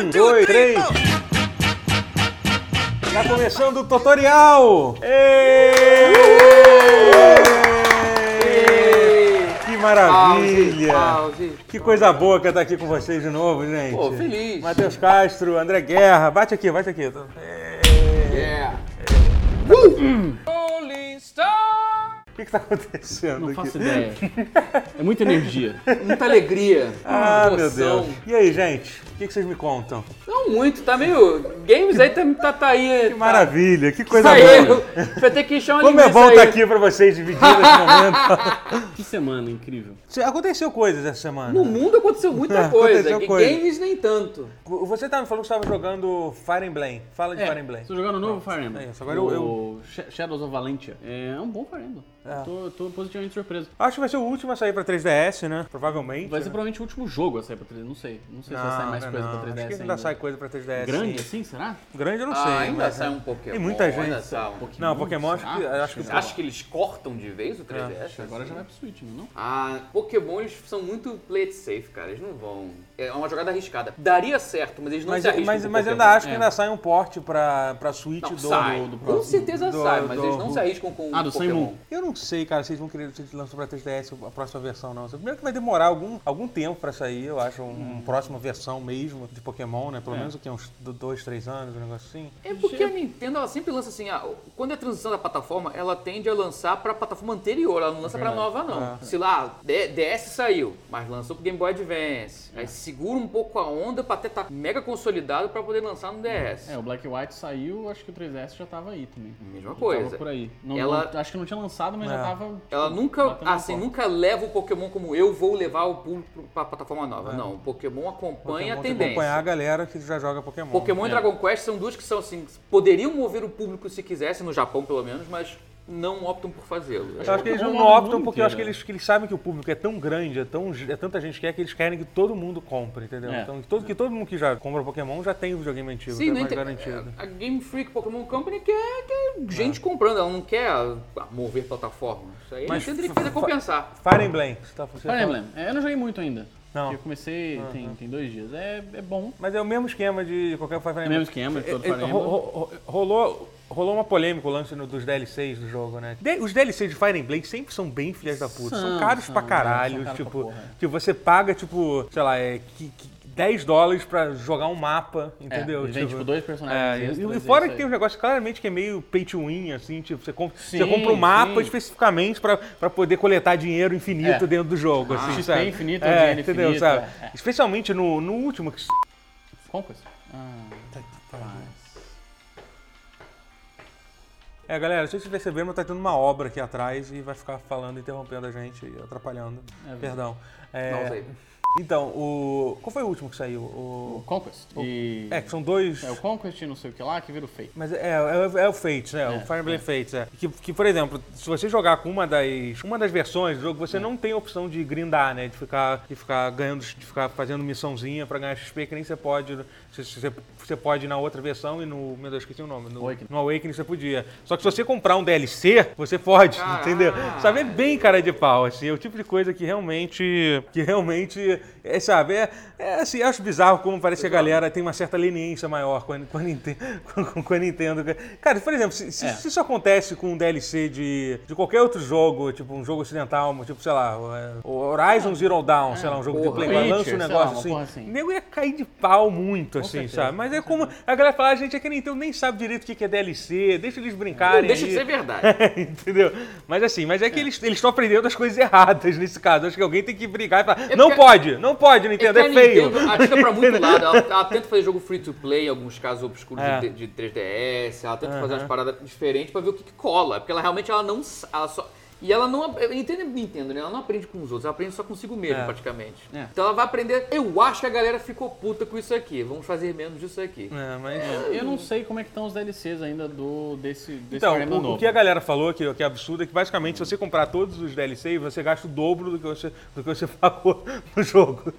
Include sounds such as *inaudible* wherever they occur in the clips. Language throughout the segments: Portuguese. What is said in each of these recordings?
Um, dois, três. Tá começando o tutorial! Que maravilha! Pause, pause. Que coisa boa que eu estar aqui com vocês de novo, gente. Pô, feliz. Matheus Castro, André Guerra, bate aqui, bate aqui. Yeah. Rolling Star. O que, que tá acontecendo Não aqui? faço ideia. É muita energia. Muita alegria. Ah, meu. Deus. E aí, gente? O que, que vocês me contam? Não muito, tá meio. Games aí tá, tá, tá aí. Que maravilha, que coisa Tá boa. Vai ter que chamar Como é bom estar aqui pra vocês dividir esse momento. *laughs* Que semana incrível. Aconteceu coisas essa semana. No mundo aconteceu muita É, *laughs* coisa. aconteceu coisa. Games nem tanto. Você tá, me falou que estava jogando Fire Emblem. Fala de É, Fire Emblem. Tô jogando o novo Fire Emblem. É isso, agora eu- eu- O Sh- Shadows of Valentia. É um bom Fire Emblem. É. Eu Tô, tô positivamente surpreso. Acho que vai ser o último a sair pra 3DS, né? Provavelmente. Vai ser né? provavelmente o último jogo a sair pra 3DS. Não sei. Não sei se vai sair mais coisa não. pra 3DS Acho que ainda ainda. sai coisa pra 3DS. Grande sim. assim, será? Grande eu não sei. ah, ainda mas- sai um Pokémon. Tem muita ainda gente. sai um- Não, Pokémon acho que, acho que Você acha que eles cortam de vez o 3DS? Agora já vai pro Switch, não? é? Ah, Pokémon eles são muito play it safe, cara. Eles não vão. É uma jogada arriscada. Daria certo, mas eles não Mas, se arriscam. mas, com mas Pokémon. ainda acho que É. ainda sai um porte pra, pra Switch Não, do, sai. do, do com próximo. certeza do- sai, mas do- eles não se arriscam com Ah, do Pokémon. Eu não sei, cara, se eles vão querer se lançar pra 3DS a próxima versão, não. Primeiro que vai demorar algum, algum tempo pra sair, eu acho, um- uma próxima versão mesmo de Pokémon, né? Pelo É. menos o que, uns do- dois, três anos, um negócio assim. É porque a Nintendo ela sempre lança assim, ah, quando é a transição da plataforma, ela tende a lançar pra plataforma anterior, ela não lança pra nova não. É. Se lá, DS saiu, mas lançou pro Game Boy Advance. É. Aí segura um pouco a onda pra até estar mega consolidado pra poder lançar no DS. É, o Black White saiu, acho que o 3DS já tava aí também. Mesma Já coisa. Tava por aí. Não, Ela- não- acho que não tinha lançado, mas É. já tava. tipo, Ela nunca, assim, nunca leva o Pokémon como eu vou levar o público pra plataforma nova. Não, o Pokémon acompanha É. Pokémon a tendência. acompanhar a galera que já joga Pokémon. Pokémon e É. Dragon Quest são duas que são assim, poderiam mover o público se quisessem, no Japão pelo menos, mas não optam por fazê-lo. Eu acho que eles não é optam porque eu acho que inteiro. eles, que eles sabem que o público é tão grande, é, tão, é tanta gente que quer que eles querem que todo mundo compre, entendeu? É. Então que todo, que todo mundo que já compra Pokémon já tem o videogame antigo, Sim, que é mais garantido. a Game Freak Pokémon Company quer, quer gente comprando, ela não quer mover plataforma. Isso aí Mas Mas tem que fazer compensar. Fire Emblem, você tá, você Fire Emblem. É, eu não joguei muito ainda. Não. Eu comecei tem, tem dois dias. É, é bom. Mas é o mesmo esquema de qualquer Fire É o Emblem. mesmo esquema de todo É, Fire é, Emblem. ro- ro- rolou, rolou uma polêmica o lance dos DLCs do jogo, né? Os DLCs de Fire Emblem sempre são bem filhas da puta. São, São, caros são, pra é, caralho. são caros tipo, pra tipo, você paga, tipo, sei lá, é, que, que 10 dólares pra jogar um mapa, entendeu? e vem, tipo, dois personagens É, extras, e, é e fora que tem um negócio claramente que é meio pay to win, assim, tipo, você, comp- você Sim, compra um mapa sim. especificamente pra, pra poder coletar dinheiro infinito É. dentro do jogo, assim, XP sabe? infinito, é, dinheiro entendeu, infinito, sabe? é, é. Especialmente no, no último que... Conquest? Ah, mas... É, galera, se vocês perceberam, mas tá tendo uma obra aqui atrás e vai ficar falando, interrompendo a gente e atrapalhando. É, Perdão. É, Não sei. Então, o. Qual foi o último que saiu? O O. Conquest. E... É, que são dois. É o Conquest e não sei o que lá, que vira o Fate. Mas é, é, é o Fates, né? o É, Fire Emblem é. Fates, é. Que, que, por exemplo, se você jogar com uma das, uma das versões do jogo, você É. não tem a opção de grindar, né? De ficar, de ficar ganhando, de ficar fazendo missãozinha pra ganhar XP, que nem você pode. Você, você, você pode na outra versão e no. Meu Deus, esqueci o nome. No Awakening. no Awakening você podia. Só que se você comprar um DLC, você pode, Caralho. entendeu? Sabe, é bem cara de pau, assim. É o tipo de coisa que realmente. Que realmente. É, sabe, é, é assim, acho bizarro como parece que a galera tem uma certa leniência maior com a, com a Nintendo. Com, com a Nintendo. Cara, por exemplo, se, se- É. se isso acontece com um DLC de, de qualquer outro jogo, tipo um jogo ocidental, tipo, sei lá, o, é, Horizon Zero Dawn, sei lá, um jogo de porra. Play 4, lança um negócio assim, assim. o nego ia cair de pau muito, assim, certeza, sabe? Mas é com como a galera fala, a gente é que a Nintendo nem sabe direito o que é DLC, deixa eles brincarem Não deixa aí. de ser verdade. *laughs* Entendeu? Mas assim, mas é que eles eles estão aprendendo as coisas erradas nesse caso. Acho que alguém tem que brigar e falar: não porque- pode, não pode, Nintendo, é, a feio. Nintendo atira pra muito *laughs* lado. Ela, ela tenta fazer jogo free to play, em alguns casos obscuros É. de, de 3DS. Ela tenta fazer Aham. umas paradas diferentes pra ver o que, que cola. Porque ela realmente ela não. Ela só, e ela não. Eu entendo, Nintendo, né? Ela não aprende com os outros, ela aprende só consigo mesmo, É. praticamente. É. Então ela vai aprender. Eu acho que a galera ficou puta com isso aqui. Vamos fazer menos disso aqui. É, mas... Eu não sei como é que estão os DLCs ainda do, desse, desse Então, o, o novo. que a galera falou, que, que é absurdo, é que basicamente se você comprar todos os DLCs, você gasta o dobro do que você, do que você *laughs* pagou no jogo.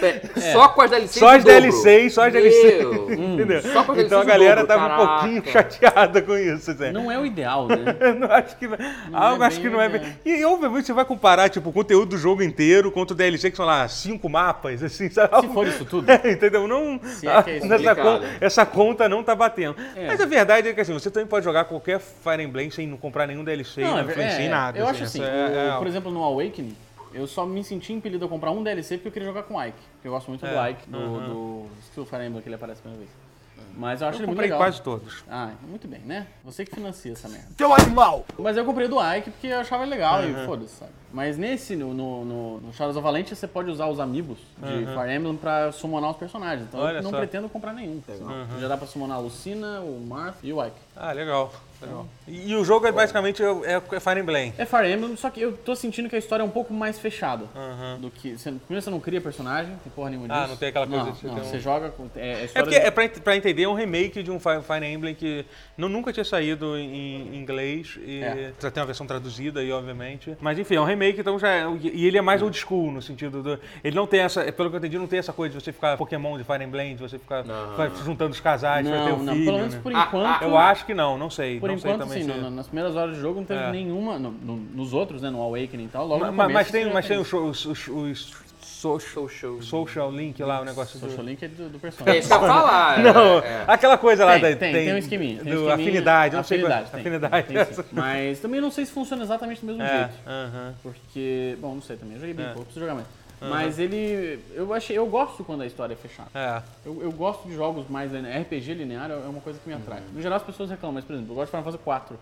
É, Só com as DLCs Só as. DLCs, só as *laughs* DLCs. Entendeu? Só com as Então a DLCs galera dobro, tava um caraca. pouquinho chateada com isso, assim. Não é o ideal, né? *laughs* Eu *laughs* não acho que. algo é acho bem que não é bem. E obviamente você vai comparar, tipo, o conteúdo do jogo inteiro contra o DLC, que são lá cinco mapas, assim, *laughs* sabe? Se for isso tudo. *laughs* É, entendeu? Não. Se é que é isso nessa complicado. con- essa conta não tá batendo. É. Mas a verdade é que assim, você também pode jogar qualquer Fire Emblem sem não comprar nenhum DLC, não, é- influencia em é, nada. Eu acho assim, essa o- é- é- por exemplo, no Awakening, eu só me senti impelido a comprar um DLC porque eu queria jogar com o Ike. Porque eu gosto muito do É, Ike, do, do Steel Fire Emblem que ele aparece a primeira vez. Mas eu acho eu ele muito comprei legal. quase todos. Ah, muito bem, né? Você que financia essa merda. Seu animal! Mas eu comprei do Ike porque eu achava legal e foda-se, sabe? Mas nesse, no, no, no, Shadows of Valente, você pode usar os amigos de Fire Emblem pra summonar os personagens. Então Olha eu não só. pretendo comprar nenhum. Já dá pra summonar a Lucina, o Marth e o Ike. Ah, legal. legal. E, e o jogo é basicamente é, é Fire Emblem. É Fire Emblem, só que eu tô sentindo que a história é um pouco mais fechada. Do que, você, primeiro você não cria personagem, tem porra nenhuma disso. Ah, não tem aquela coisa Não, de você não, um- você joga. É, é É porque, de- é pra, pra entender, é um remake de um Fire, Emblem que não, nunca tinha saído em, em inglês. E É. já tem uma versão traduzida aí, obviamente. Mas enfim, é um remake, então já é, E ele é mais old school, no sentido do. Ele não tem essa. Pelo que eu entendi, não tem essa coisa de você ficar Pokémon de Fire Emblem, de você ficar Não. vai juntando os casais pra ter Não, o não, filho. pelo menos né? por Ah, enquanto... Eu acho que não, não sei. Por não sei enquanto, também sim, se- no- nas primeiras horas do jogo não teve É. nenhuma, no- no- nos outros, né, no Awakening e tal, logo Ma- no começo mas tem, mas tem os, os, os, os social, Social. social link lá, o negócio Social do. Link é do, do É personagem. isso que eu falar. *laughs* Não, é, é. aquela coisa lá Tem, da. tem, tem um esqueminha. Tem do esqueminha- afinidade, não sei qual- afinidade, tem. afinidade. Tem. *laughs* Mas também não sei se funciona exatamente do mesmo É, jeito. aham. Porque, bom, não sei também, eu joguei bem É. pouco, preciso jogar mais. Mas ele, eu achei, eu gosto quando a história é fechada. É. Eu, eu gosto de jogos mais RPG linear é uma coisa que me atrai. No geral as pessoas reclamam, mas por exemplo, eu gosto de Final Fantasy 4.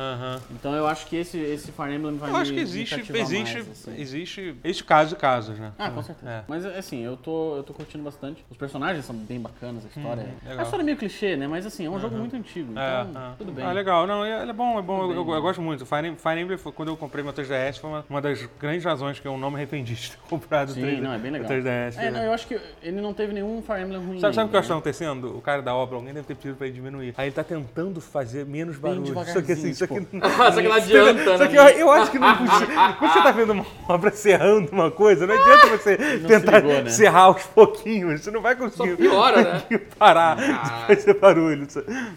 Aham. Então eu acho que esse, esse Fire Emblem vai Eu me acho que existe, existe, mais, assim. existe, existe casos e casos, né? Ah, com certeza. É. Mas assim, eu tô, eu tô curtindo bastante. Os personagens são bem bacanas, a história. é... legal. A história é meio clichê, né? Mas assim, é um jogo muito antigo, então É, é. tudo bem. Ah, legal. Não, é, é bom, é bom. Eu, eu- bem. eu gosto muito. Fire, Em- Fire Emblem, foi, quando eu comprei meu 3DS, foi uma, uma das grandes razões que eu não me arrependi de ter *laughs* comprado o Sim, 3, não, é bem legal. o 3DS. É, não, eu acho que ele não teve nenhum Fire Emblem ruim. Sabe, sabe o que eu acho que ainda, tá acontecendo? O cara da obra, alguém deve ter pedido pra ele diminuir. Aí ele tá tentando fazer menos barulho. *laughs* Só que assim, só que, *laughs* tipo. Só que não adianta, Só né? que eu, eu acho que não podia. Quando você tá vendo uma *laughs* obra serrando uma coisa, não adianta você tentar ligou, né? serrar aos pouquinhos. Você não vai conseguir piora, né? *laughs* parar Ah. de fazer barulho.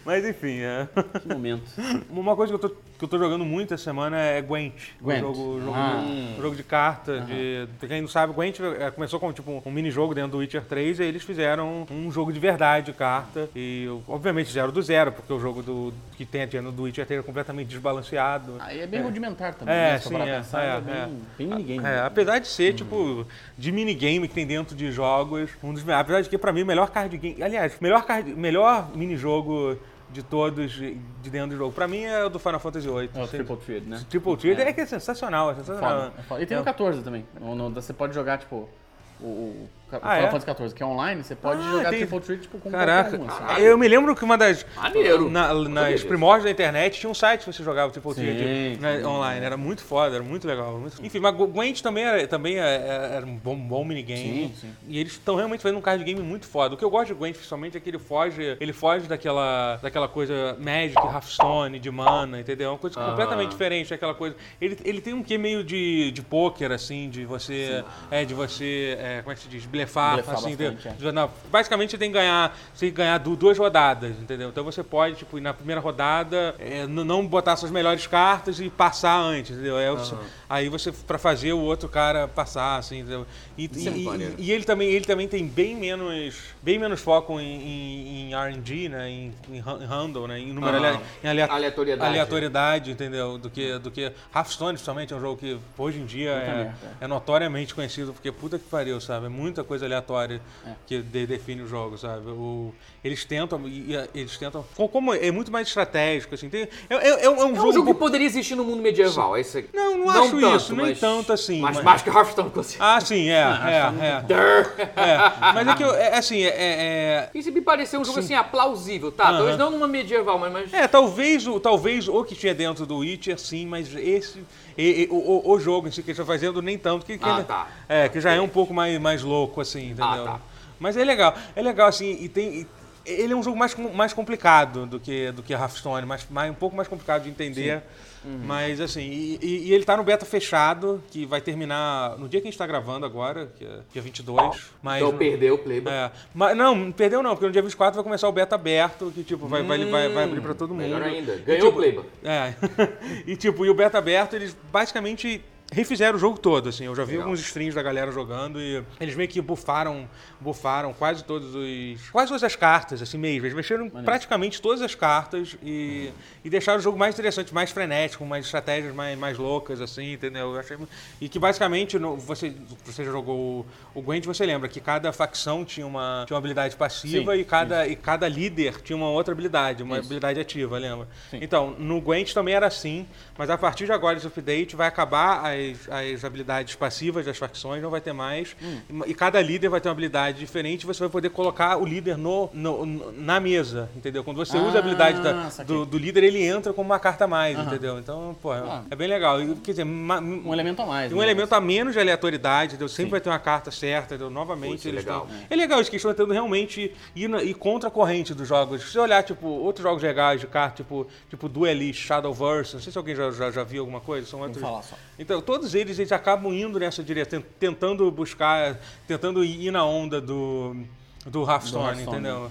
Mas enfim, é. né? Que momento. Uma coisa que eu tô, que eu tô jogando muito essa semana é Gwent. Gwent. O jogo, o jogo, Ah. o jogo de carta. De, pra quem não sabe, Gwent é, começou como tipo, um mini-jogo dentro do Witcher 3 e aí eles fizeram um jogo de verdade de carta. E obviamente fizeram do zero, porque o jogo do, que tem dentro do Witcher 3 é completamente desbalanceado. Aí é bem rudimentar também, É, né? Sim, é, pensar, é, é, é. bem, bem minigame. É, apesar de ser, tipo, de minigame que tem dentro de jogos, um dos apesar de que pra mim o melhor card game, aliás, melhor card, melhor mini-jogo de todos de de dentro do jogo, pra mim é o do Final Fantasy VIII. É o. Triple Thread, né? Triple Thread é. É. que é sensacional, é sensacional. Foda, é foda. E tem É. o 14 também. No- no- você pode jogar, tipo, o Ah, Final é? Fantasy 14, que é online, você pode Ah, jogar tem- Triple Thread, tipo, com Caraca, qualquer um, assim. eu me lembro que uma das. Maneiro. na- nas disso. primórdios da internet tinha um site que você jogava Triple Sim, Thread né, sim. online. Era muito foda, era muito legal. muito- Enfim, mas Gwent também era, também é- era um bom, bom minigame. Sim, sim. E eles estão realmente fazendo um card game muito foda. O que eu gosto de Gwent, principalmente, é que ele foge, ele foge daquela, daquela coisa Magic, Hearthstone, de mana, entendeu? É uma coisa Ah. completamente diferente daquela coisa. Ele, ele tem um quê meio de, de poker, assim, de você. É, de você. é, como é que se diz? Blefar, Blefar assim. é. basicamente você tem que ganhar. Você tem que ganhar du- duas rodadas, entendeu? Então você pode, tipo, ir na primeira rodada, é, não botar suas melhores cartas e passar antes, entendeu? É, o- Aí você, pra fazer o outro cara passar, assim, entendeu? E, é e- e ele também, ele também tem bem menos, bem menos foco em, em, em R&D, né? Em, em han- em handle, né? Em número alea- em alea- Aleatoriedade. aleatoriedade, entendeu? Do que, do que Hearthstone, principalmente, é um jogo que hoje em dia é, é notoriamente conhecido, porque puta que pariu, sabe? É muita coisa aleatória É. que de- define o jogo, sabe? O, eles tentam, eles tentam, co- como é muito mais estratégico, assim, tem, é, é, é um É um jogo... jogo que poderia existir no mundo medieval, é isso aí. Não, não acho tanto, isso, nem mas- tanto assim, Mas mas- mais que Hearthstone consigo. Ah, sim, é, *laughs* é, é, *laughs* é. Mas é que, eu, é, assim, é, é, Isso me pareceu um jogo assim, ah, plausível, tá? Aham. Talvez não numa medieval, mas. mas... É, talvez o, talvez o que tinha dentro do Witcher, sim, mas esse. E- e- o, o- jogo em si que eles estão fazendo, nem tanto. Que, que Ah, ele- tá. É, que já é um pouco mais, mais louco, assim, entendeu? tá. Mas é legal. É legal, assim, e tem. e ele é um jogo mais, mais complicado do que, do que Hearthstone, mais, mais, um pouco mais complicado de entender. Mas assim, e, e- e ele tá no beta fechado, que vai terminar no dia que a gente tá gravando agora, que é dia 22. Mas, Então perdeu o playbook. é, mas não, perdeu não, porque no dia 24 vai começar o beta aberto, que tipo, vai, vai, vai, vai abrir pra todo mundo. Melhor ainda. E, Ganhou o tipo, playbook. É. *laughs* e tipo, e o beta aberto, eles basicamente refizeram o jogo todo, assim. Eu já vi Legal. alguns streams da galera jogando e eles meio que bufaram, bufaram quase todos os quase todas as cartas, assim mesmo. Eles mexeram praticamente todas as cartas e, e deixaram o jogo mais interessante, mais frenético, mais estratégias mais, mais loucas, assim, entendeu? Eu achei, e que basicamente, no- você, você já jogou o, Gwent, você lembra que cada facção tinha uma, tinha uma habilidade passiva Sim, e cada, e cada líder tinha uma outra habilidade, uma Isso. habilidade ativa, lembra? Sim. Então, no Gwent também era assim, mas a partir de agora, esse update vai acabar as, as habilidades passivas das facções, não vai ter mais. Hum. E cada líder vai ter uma habilidade diferente, você vai poder colocar o líder no, no- no- na mesa, entendeu? Quando você usa a habilidade da- Ah, do, do líder, ele entra como uma carta a mais, entendeu? Então, pô, é, Ah. é bem legal. E, quer dizer, ma- Um elemento a mais. um né? elemento a menos de aleatoriedade, entendeu? Sempre Sim. vai ter uma carta certa, entendeu? Novamente, é eles legal. estão. É legal isso que estão tentando realmente ir, na- ir contra a corrente dos jogos. Se você olhar, tipo, outros jogos legais de carta, tipo, tipo Duelist, Shadowverse, não sei se alguém já, já, já viu alguma coisa, são outros. falar só. Então, todos eles, eles acabam indo nessa direção, tentando buscar, tentando ir na onda do. Do Hearthstone, Do Hearthstone. entendeu?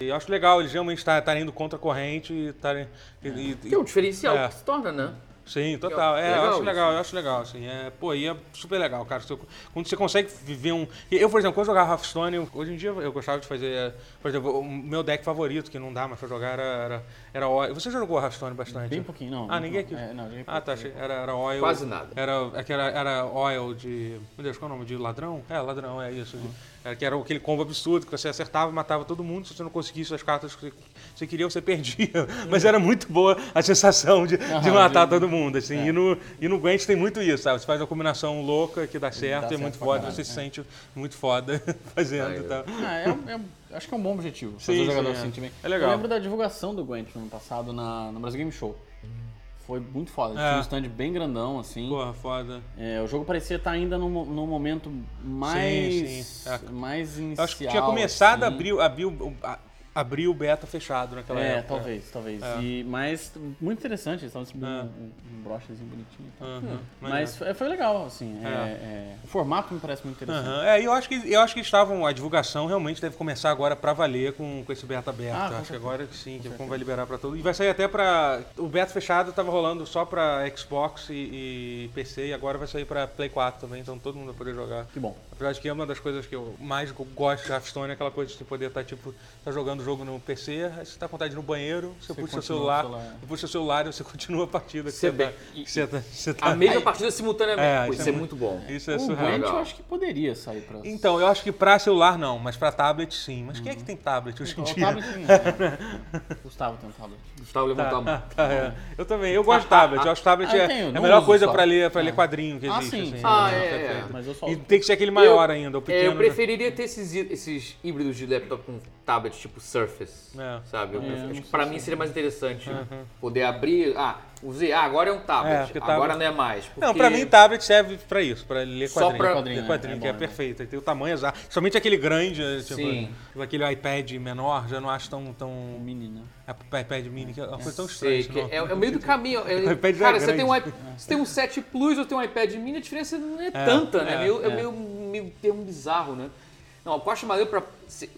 E, e eu acho legal eles realmente estar- estarem indo contra a corrente e estarem. e- e- Que é um diferencial É. que se torna, né? Sim, total. É, Legal eu acho isso. legal, eu acho legal, assim. É, pô, e é super legal, cara. Quando você consegue viver um. Eu, por exemplo, quando eu jogava Hearthstone, hoje em dia eu gostava de fazer. é, Por exemplo, o meu deck favorito, que não dá mais pra jogar, era, era, era Oil. Você já jogou Hearthstone bastante? Bem pouquinho, não. Ah, ninguém aqui. É, não, Ah, tá. achei- Era, era Oil. Quase nada. Era, é era, era Oil de. Meu Deus, qual é o nome? De ladrão? É, ladrão, é isso. de- Era, que era aquele combo absurdo que você acertava, matava todo mundo. Se você não conseguisse as cartas que você, você queria, você perdia. *laughs* Mas era muito boa a sensação de, de matar de- todo mundo. Assim. É. E, no, e no Gwent tem muito isso, sabe? Você faz uma combinação louca que dá certo, é certo muito foda, caralho, você se é. sente muito foda *laughs* fazendo tal. Ah, é, é acho que é um bom objetivo. Fazer Sim, o jogador sim, é. se sentir bem. É legal. Eu lembro da divulgação do Gwent no ano passado na, no Brasil Game Show. Foi muito foda. É. Tinha um stand bem grandão, assim. Porra, foda. É, o jogo parecia estar ainda num, num momento mais, sim. É. mais inicial. Eu acho que tinha começado a assim. abrir, abrir, o- a- abrir o beta fechado naquela É, época. talvez, talvez. É. E, mas muito interessante, eles estavam distribuindo É. um, um, brochezinho bonitinho. e tal. Aham, Mas foi, foi legal, assim. é, É. é, o formato me parece muito interessante. Aham, É, e eu acho que eu acho que estavam a divulgação realmente deve começar agora pra valer com, com esse beta aberto. Ah, acho que certeza. agora que sim, que vai liberar pra todo. E vai sair até pra o beta fechado tava rolando só pra Xbox e, e PC e agora vai sair pra Play 4 também, então todo mundo vai poder jogar. Que bom. Apesar de que é uma das coisas que eu mais go- gosto de Hearthstone é aquela coisa de você poder estar tipo tá jogando o jogo no PC, aí você tá com vontade de ir no banheiro, você, Você puxa o continua celular, celular. você puxa o celular e você *laughs* continua a partida Você tá, e- você tá, você tá- A mesma partida simultaneamente. É, Pô, isso é é muito bom. Isso é o surreal. Gwent eu acho que poderia sair pra... Então, eu acho que pra celular não, mas pra tablet sim. Mas quem é que tem tablet hoje em o dia? tablet tem, né? *laughs* Gustavo tem um tablet. Gustavo levantou a mão. Tá, é. Eu também, eu gosto de tablet. Eu acho que tablet Ah, eu é, tenho, é a não melhor coisa pra ler, pra É. ler quadrinho que Ah, existe. sim, assim, sim. Ah, é, é, perfeito. é. Mas eu só... E tem que ser aquele maior ainda, o É, pequeno. eu preferiria ter esses, esses híbridos de laptop com tablet tipo Surface, É. sabe? Eu É, não acho sei que pra mim seria mais interessante poder abrir. Ah, usei. Ah, agora é um É, tablet. porque agora tablet- não é mais. Não, porque- pra mim tablet serve pra isso, pra ler Só quadrinho. pra- Quadrinho, ler é, quadrinho, é que é bom, é perfeito. Tem o tamanho exato. Somente aquele grande, tipo, Sim. tipo aquele iPad menor, já não acho tão... tão... Mini, né? É, iPad mini, que é uma coisa tão Sei, estranha. é, não. é o meio do caminho. É- O *laughs* iPad já cara, é você tem, um, você tem um 7 Plus ou tem um iPad mini, a diferença não é, tanta, né? é, meio, é, é. meio, meio termo bizarro, né? Não, o acho maneiro pra.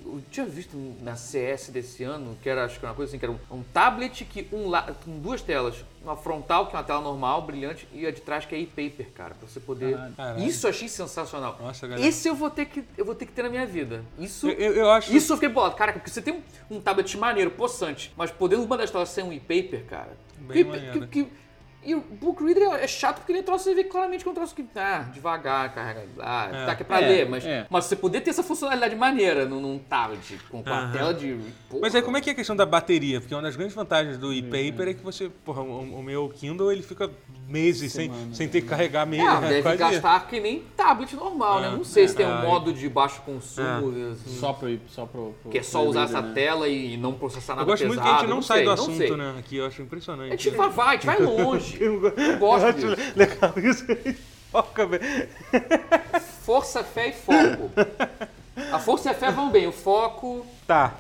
Eu tinha visto na CS desse ano, que era acho que era uma coisa assim, que era um, um tablet que um la- com duas telas. Uma frontal, que é uma tela normal, brilhante, e a de trás que é e-paper, cara, pra você poder. Caralho. Isso eu achei sensacional. Nossa, galera. Esse eu vou ter que eu vou ter que ter na minha vida. Isso. Eu, eu- eu acho... Isso eu fiquei bolado. Caraca, porque você tem um, um tablet maneiro, possante, mas podendo uma das telas ser um e-paper, cara. Bem que, maneiro. que, que- e o Book Reader é chato porque ele é troço, você vê claramente que é um troço que, ah, devagar, carrega, ah, É. tá que é pra É, ler, mas, é. mas você poder ter essa funcionalidade maneira num, num tablet, com, com a tela de... Porra. Mas aí como é que é a questão da bateria? Porque uma das grandes vantagens do e-paper é que você, porra, o, o meu Kindle ele fica meses sem, sem ter que carregar meses. É, deve quase- gastar que nem tablet normal, né? É, Não sei se tem um é. modo de baixo consumo, assim, Só pro... Só pro, pro que é só usar reader, essa né? tela e não processar nada Eu gosto muito pesado. que a gente não, sai sei, do não assunto, né? Aqui eu acho impressionante. A gente vai, vai, a gente vai *laughs* longe. Eu go- Eu gosto eu disso. legal isso aí. Foca bem. Força, fé e foco. A força e a fé vão bem, o foco. Tá.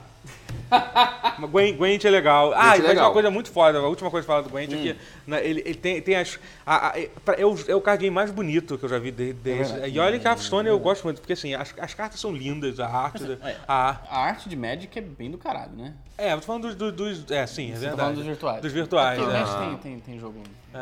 *laughs* Gwent, Gwent é legal. Ah, Gwent é e mais legal. uma coisa muito foda, a última coisa pra falar do Gwent é que né, ele, ele tem, tem as. a- a- é, é, o, é o card game mais bonito que eu já vi de- desse. verdade. e olha que a Hearthstone eu gosto muito, porque assim, as, as cartas são lindas, a arte. da- é. a, A arte de Magic é bem do caralho, né? é, eu tô falando dos. dos, dos- é, sim, é Você verdade. tá falando dos virtuais. Dos virtuais, Porque é. Magic tem, tem, tem jogo. É,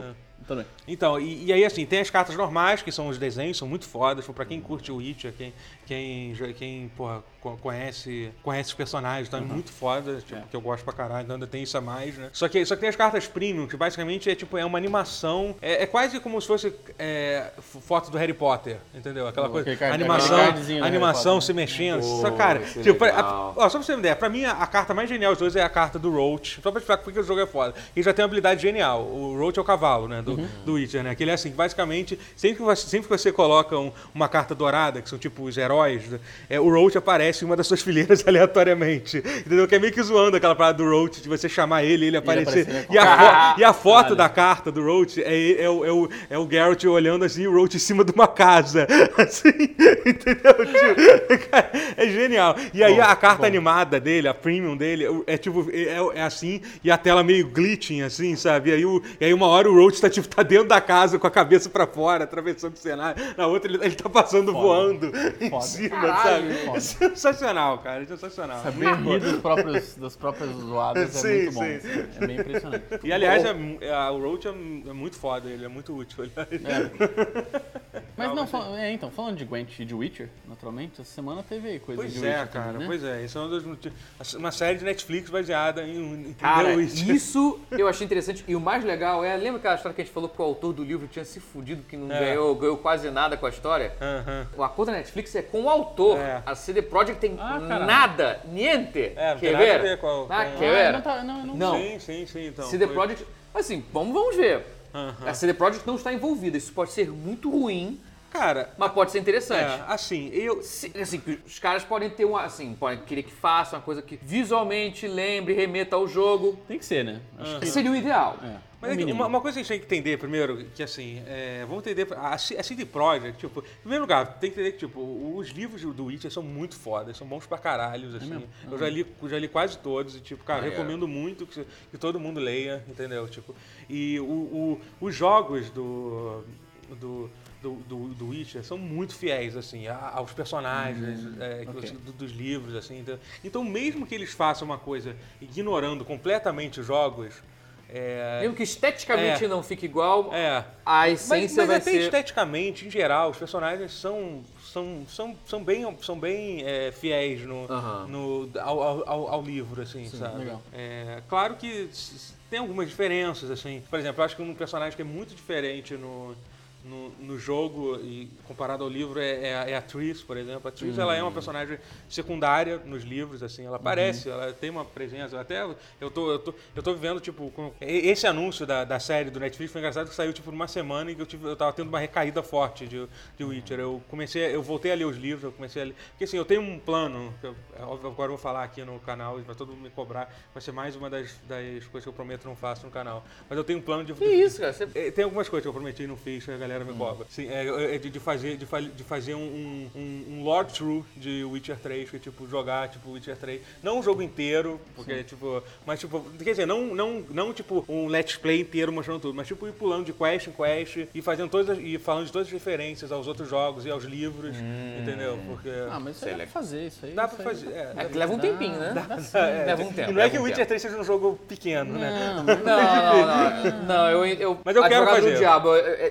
é. Tudo bem. Então, e, e aí assim, tem as cartas normais, que são os desenhos, são muito fodas. Pra quem curte o Witcher, quem, quem, quem porra, co- conhece, conhece os personagens, então é muito foda, tipo, É. que eu gosto pra caralho, então ainda tem isso a mais, né? Só que, só que tem as cartas premium, que basicamente é tipo, é uma animação, é, é quase como se fosse é, foto do Harry Potter, entendeu? Aquela Oh, coisa, card- animação, animação Potter, se né? mexendo. Pô, só, cara, é tipo, a- ó, só pra você ter uma ideia, pra mim a, a carta mais genial dos dois é a carta do Roach. Só pra explicar porque o jogo é foda. E já tem uma habilidade genial. O Roach é o cavalo, né? Do, Uhum. do Witcher, né? Que ele é assim, basicamente, sempre que você, sempre que você coloca um- uma carta dourada, que são tipo os heróis, é, o Roach aparece em uma das suas fileiras *laughs* aleatoriamente. Entendeu? Que é meio que zoando aquela parada do Roach, de você chamar ele e ele aparecer. aparecer, né? E, a fo- e a foto Caralho. da carta do Roach é, é, o, é, o, é Geralt olhando assim o Roach em cima de uma casa. *laughs* Assim, entendeu? Tipo, *laughs* é genial. E aí Bom, a carta bom. animada dele, a premium dele, é tipo, é, é assim, e a tela meio glitching, assim, sabe? E aí, o- e aí uma hora o Roach tá, tipo, tá dentro da casa com a cabeça pra fora, atravessando o cenário. Na outra ele, ele tá passando Foda. voando Foda. Cima, Caralho, sabe? É sensacional, cara. É sensacional. Saber rir dos próprios, das próprias zoadas Sim, é muito bom. sim, sim. É bem impressionante. E aliás, é, é, o Roach é, é muito foda, ele é muito útil. aliás. *laughs* Mas não, fal- é, então, falando de Gwent e de Witcher, naturalmente, essa semana teve aí coisa Pois de é, Witcher cara, também, né? pois é. Isso é uma, das uma série de Netflix baseada em, em Cara, The Witcher. isso eu achei interessante. E o mais legal é, lembra aquela história que a gente falou que o autor do livro tinha se fudido, que não É. ganhou, ganhou quase nada com a história? O acordo da Netflix é com o autor. É. A CD Projekt tem Ah, nada, niente. É, não quer ver? ver com a- Ah, quer Ah, ver? não, tá, não, não, Não. Sim, sim, sim. Então, CD foi- Projekt, assim, vamos, vamos ver. A CD Projekt não está envolvida. Isso pode ser muito ruim, Cara, mas pode ser interessante. é, assim, eu... Se- Assim, os caras podem ter uma, assim, podem querer que faça uma coisa que visualmente lembre, remeta ao jogo. Tem que ser, né? Acho que Seria o ideal. é. Mas é uma, uma coisa que a gente tem que entender primeiro, que assim, é, vamos entender, a, a CD Projekt, tipo, em primeiro lugar, tem que entender que, tipo, os livros do Witcher são muito fodas, são bons pra caralhos, assim. mesmo? eu já li, já li quase todos e, tipo, cara, Maneiro. recomendo muito que, que todo mundo leia, entendeu? Tipo, e o, o- os jogos do... do do, do, do Witcher são muito fiéis assim aos personagens é, que ok. você- do- dos livros assim então, então mesmo que eles façam uma coisa ignorando completamente os jogos é, Mesmo que esteticamente É. não fique igual, é a mas, essência mas vai até ser... esteticamente, em geral, os personagens são, são, são, são bem, são bem é, fiéis no, no, ao, ao- ao, livro, assim, sabe? legal. É, claro que tem algumas diferenças, assim. Por exemplo, eu acho que um personagem que é muito diferente no, no, no jogo e comparado ao livro é, é, a- é a Triss, por exemplo. A Triss, ela é uma personagem secundária nos livros, assim. Ela aparece, ela tem uma presença. Até eu tô, eu tô, eu tô vivendo, tipo, com... esse anúncio da, da série do Netflix foi engraçado que saiu, tipo, numa semana e que eu, tive, eu tava tendo uma recaída forte de, de Witcher. Eu comecei, eu voltei a ler os livros, eu comecei a ler... Porque, assim, eu tenho um plano, que eu, é agora eu vou falar aqui no canal, vai todo mundo me cobrar, vai ser mais uma das, das coisas que eu prometo não faço no canal. Mas eu tenho um plano de... Que isso, cara? Você... É, Tem algumas coisas que eu prometi e não fiz, a galera me cobra. Sim, é, é de, de fazer, de, fa- de fazer um, um, um- Lord True de Witcher 3, que é tipo, jogar tipo Witcher 3. Não o jogo inteiro, porque tipo. Mas tipo, quer dizer, não, não, não tipo um let's play inteiro mostrando tudo, mas tipo ir pulando de quest em quest e fazendo todas as- e falando de todas as referências aos outros jogos e aos livros, entendeu? Porque. Ah, mas isso aí dá pra fazer isso aí. Dá pra fazer. É, É que leva um tempinho, né? Dá sim. é, leva um tempo, E não é que o Witcher tempo. 3 seja um jogo pequeno, né? Não, Não, *laughs* não, não. Eu, eu, Mas eu quero fazer. do diabo,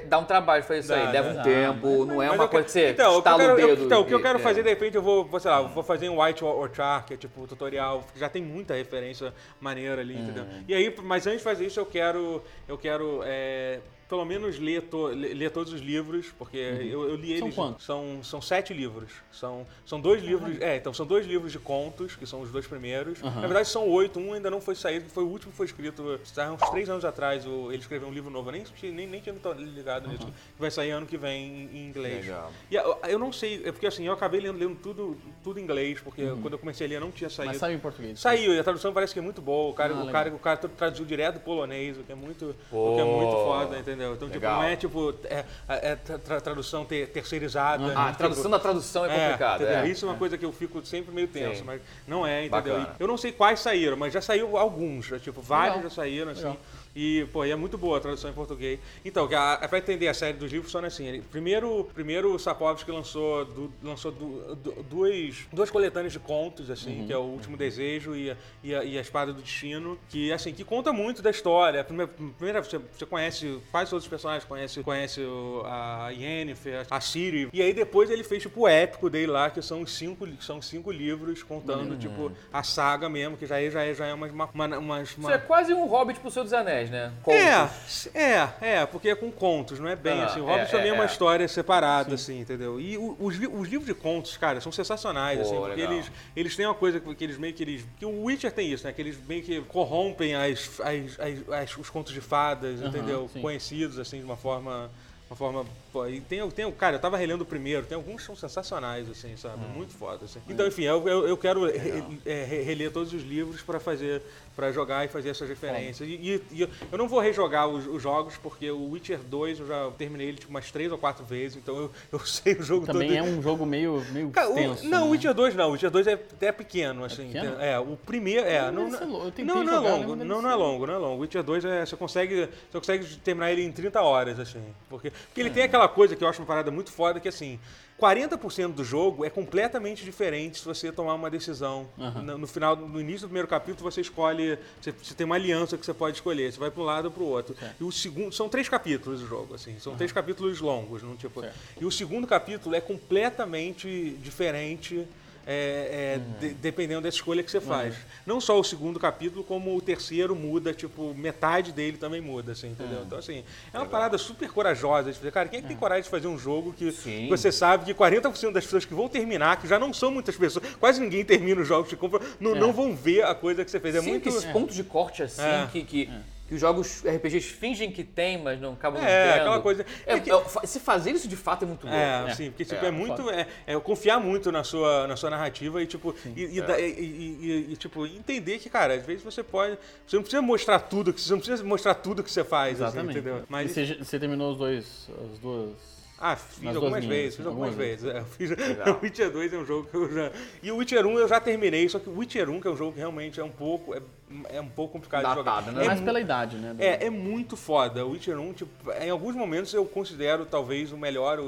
dá um trabalho fazer isso Dá, aí, leva dá. um tempo, não é uma eu coisa que você então, o que eu estala quero, o eu- dedo. então, o que eu quero é. fazer, de repente, eu vou, vou, sei lá, vou fazer um White Orchard, que é tipo tutorial, que já tem muita referência maneira ali, entendeu? Hum. E aí, mas antes de fazer isso, eu quero, eu quero é, pelo menos ler, to- ler todos os livros, porque eu, eu li eles. São quantos? São, são sete livros. São, são dois livros. É, então são dois livros de contos, que são os dois primeiros. Aham. Na verdade, são oito. Um ainda não foi saído, foi o último que foi escrito. Há uns três anos atrás, o- ele escreveu um livro novo. Eu nem, tinha- nem, nem tinha ligado nisso. Que vai sair ano que vem em, inglês. Legal. E eu, eu não sei, é porque assim, eu acabei lendo, lendo tudo, tudo em inglês, porque quando eu comecei a ler não tinha saído. Mas saiu em português. Saiu, e a tradução parece que é muito boa. O cara, Ah, o cara, o cara traduziu direto do polonês, o que é muito, Pô, o que é muito foda, entendeu? Então, tipo, Legal. não é tipo é, é tra- tradução ter- terceirizada. Ah, a tipo, tradução da tradução é complicada. entendeu? É, Isso é uma coisa que eu fico sempre meio tenso, Sim. mas não é, entendeu? Bacana. Eu não sei quais saíram, mas já saiu alguns, já, tipo, vários Legal. já saíram, assim. Legal. E, pô, e é muito boa a tradução em português. Então, a, pra entender a série dos livros, funciona assim. Ele, primeiro, primeiro o Sapkowski lançou, du- lançou du- duas, duas coletâneas de contos, assim, Uhum. que é o Último Desejo e a, e, a, e a Espada do Destino, que, assim, que conta muito da história. Primeiro, primeiro você, você conhece quase todos os personagens, conhece, conhece a Yennefer, a Ciri. E aí depois ele fez, tipo, o épico dele lá, que são cinco, são cinco livros contando, tipo, a saga mesmo, que já é, já é, já é uma, uma, uma, umas- Isso uma- é quase um Hobbit pro Senhor dos Anéis, né? Contos. é, é, é, porque é com contos, não é bem Ah, assim. O é, Hobbit também é, é, uma é. história separada, assim, entendeu? E o- os, os livros de contos, cara, são sensacionais, Pô, assim, porque legal. eles, eles têm uma coisa que, que eles meio que eles. Que o Witcher tem isso, né? Que eles meio que corrompem as, as, as- as- os contos de fadas, Aham, entendeu? sim. Conhecidos, assim, de uma forma. Uma forma. Pô, e tem, tem, cara, eu tava relendo o primeiro, tem alguns que são sensacionais, assim, sabe? Hum. Muito foda, assim. Então, enfim, eu, eu, eu quero re- é, re- reler todos os livros pra fazer. Para jogar e fazer essas referências. E, e- e eu- não vou rejogar os, os jogos, porque o Witcher 2 eu já terminei ele tipo, umas três ou quatro vezes, então eu, eu *laughs* sei o jogo Também todo. é um jogo meio, meio Cara, o- extenso. não, o né? Witcher 2 não. O Witcher 2 é até pequeno, assim. pequeno? entendeu? É, o primeiro. É, Não não, tentei não, não é longo. não Não, é longo, não é longo. O Witcher 2 é, você consegue. Você consegue terminar ele em 30 horas, assim. Porque, porque ele tem aquela coisa que eu acho uma parada muito foda, que assim. 40% do jogo é completamente diferente se você tomar uma decisão. No, no final, no início do primeiro capítulo, você escolhe. Você, você tem uma aliança que você pode escolher. Você vai para um lado ou para o outro. E o segundo. São três capítulos do jogo, assim. São três capítulos longos, não tipo. Certo. E o segundo capítulo é completamente diferente. É, é, de- dependendo da escolha que você faz. Não só o segundo capítulo, como o terceiro muda, tipo, metade dele também muda, assim, entendeu? Então, assim, é uma parada super corajosa de fazer. Cara, quem é que tem coragem de fazer um jogo que Sim. você sabe que 40% das pessoas que vão terminar, que já não são muitas pessoas, quase ninguém termina os jogos que compra, não, É. não vão ver a coisa que você fez. É Sim, muito. esse ponto de corte assim, É. que, que, que os jogos RPGs fingem que tem, mas não acabam não É, tendo. aquela coisa- É, é que- é, se fazer isso de fato é muito louco. É, É. assim, porque tipo, É, é, muito. É, é confiar muito na sua, na sua narrativa e, tipo, e, e, É. e- e- e- e, tipo, entender que, cara, às vezes você pode. Você não precisa mostrar tudo, que você não precisa mostrar tudo que você faz, assim, Exatamente. entendeu? Mas. E você, você terminou os dois, as duas... Ah, fiz algumas linhas, vezes, fiz algumas algumas vezes. *laughs* Fiz... *laughs* O Witcher 2 é um jogo que eu já. E o Witcher 1 eu já terminei, só que o Witcher 1, que é um jogo que realmente é um pouco. É, é um pouco complicado de Datado, jogar. né? É Mais mu- pela idade, né? É, é muito foda. O Witcher 1, tipo, em alguns momentos eu considero talvez o melhor o-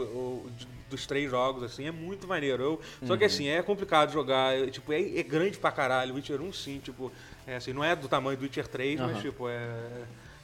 o- de- dos três jogos, assim, é muito maneiro. Eu- Só Uhum. que assim, é complicado jogar, é, tipo, é, é grande pra caralho. O Witcher 1 sim, tipo, é assim, não é do tamanho do Witcher 3, mas Aham. tipo, é,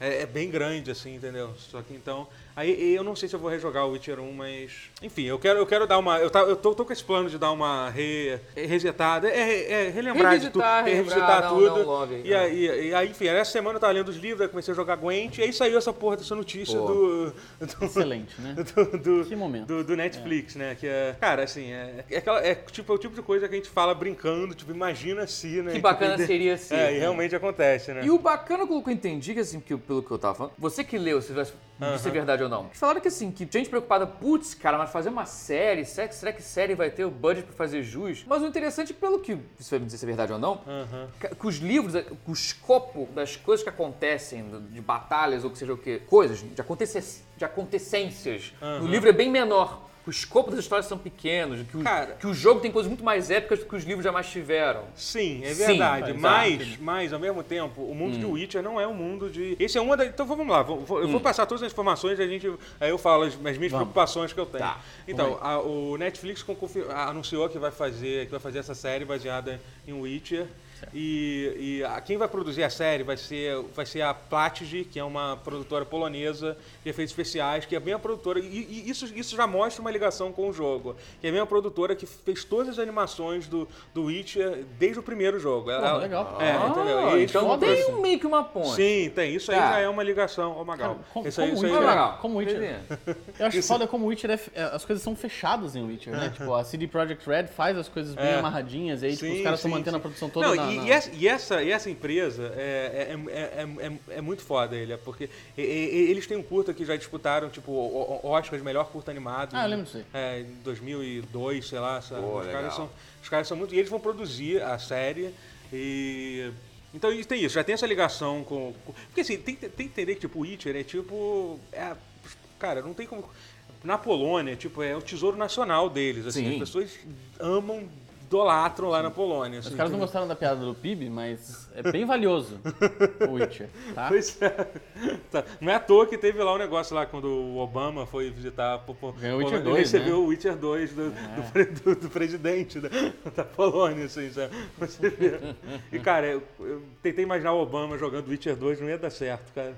é, é bem grande, assim, entendeu? Só que então. Aí eu não sei se eu vou rejogar o Witcher 1, mas. Enfim, eu quero, eu quero dar uma. Eu, tá, eu tô, tô com esse plano de dar uma re, resetada. É, é relembrar de tudo. Revisitar, é relembrar, dar um- tudo. um love e, né? aí, e aí, enfim, essa semana eu tava lendo os livros, aí comecei a jogar Gwent, e aí saiu essa porra dessa notícia Pô. do. do Excelente, né? *laughs* do, do, Que momento. do, do Netflix, né? Que é. Cara, assim, é, é, aquela, é, tipo, é o tipo de coisa que a gente fala brincando, tipo, imagina se, né? Que Tipo, bacana de- seria se. É, e realmente acontece, né? E o bacana, pelo que eu entendi, que assim, que, pelo que eu tava falando, você que leu, se vai- se é verdade ou não, falaram que assim, que gente preocupada, putz, cara, mas fazer uma série, será que, será que série vai ter o budget pra fazer jus? Mas o interessante, pelo que você vai me dizer se é verdade ou não, que, que os livros, que o escopo das coisas que acontecem, de batalhas ou que seja o quê, coisas, de, acontecer, de acontecências, no livro é bem menor. O escopo das histórias são pequenos, que o, Cara. que o jogo tem coisas muito mais épicas do que os livros jamais tiveram. Sim, é Sim, verdade. exato. mas, mas, ao mesmo tempo, o mundo de Witcher não é um mundo de. Esse é uma das. Então vamos lá, vou- vou- eu vou passar todas as informações e a gente. Aí eu falo as, as minhas preocupações que eu tenho. Tá, Então, a- o Netflix anunciou que vai fazer, que vai fazer essa série baseada em Witcher. E, e a- quem vai produzir a série vai ser, vai ser a Platige, que é uma produtora polonesa de efeitos especiais, que é bem a produtora. E, e isso, isso já mostra uma ligação com o jogo. Que é a mesma produtora que fez todas as animações do, do Witcher desde o primeiro jogo. Ela- legal. É, Ah, entendeu? E então foram tem um- meio que uma ponte. Sim, tem. Isso aí Tá. já é uma ligação. Ô, Magal. Cara, como- isso aí, como isso aí o já- Witcher- legal. como Witcher- Beleza. *laughs* Eu acho foda como o Witcher é, é- as coisas são fechadas em Witcher, né? *laughs* Tipo, a CD Projekt Red faz as coisas bem É. amarradinhas, e aí tipo, os caras estão mantendo sim. a produção toda Não, na, e, e essa, e, essa, e essa empresa é, é, é, é, é- é muito foda, ele, é porque e- e- eles têm um curta que já disputaram, tipo, Oscar de melhor curta animado. Ah, eu lembro disso. É, em 2002, sei lá. Sabe? Os, legal. caras são, os caras são muito... E eles vão produzir a série e... Então isso tem isso, já tem essa ligação com. com- porque assim, tem, tem que entender que tipo, o Witcher é tipo. é- cara, não tem como. Na Polônia, tipo, é o tesouro nacional deles. Assim, Sim. as pessoas amam, idolatram lá na Polônia. Os assim, caras não gostaram da piada do PIB, mas é bem valioso o Witcher, tá? *laughs* Pois é. Tá. Não é à toa que teve lá um negócio lá quando o Obama foi visitar. Pô, pô, Ganhou o Witcher ele 2, recebeu né? o Witcher 2 do, do pre- do- do presidente da, *laughs* da Polônia, assim, sabe? Você vê. E, cara, eu, eu tentei imaginar o Obama jogando Witcher 2, não ia dar certo, cara.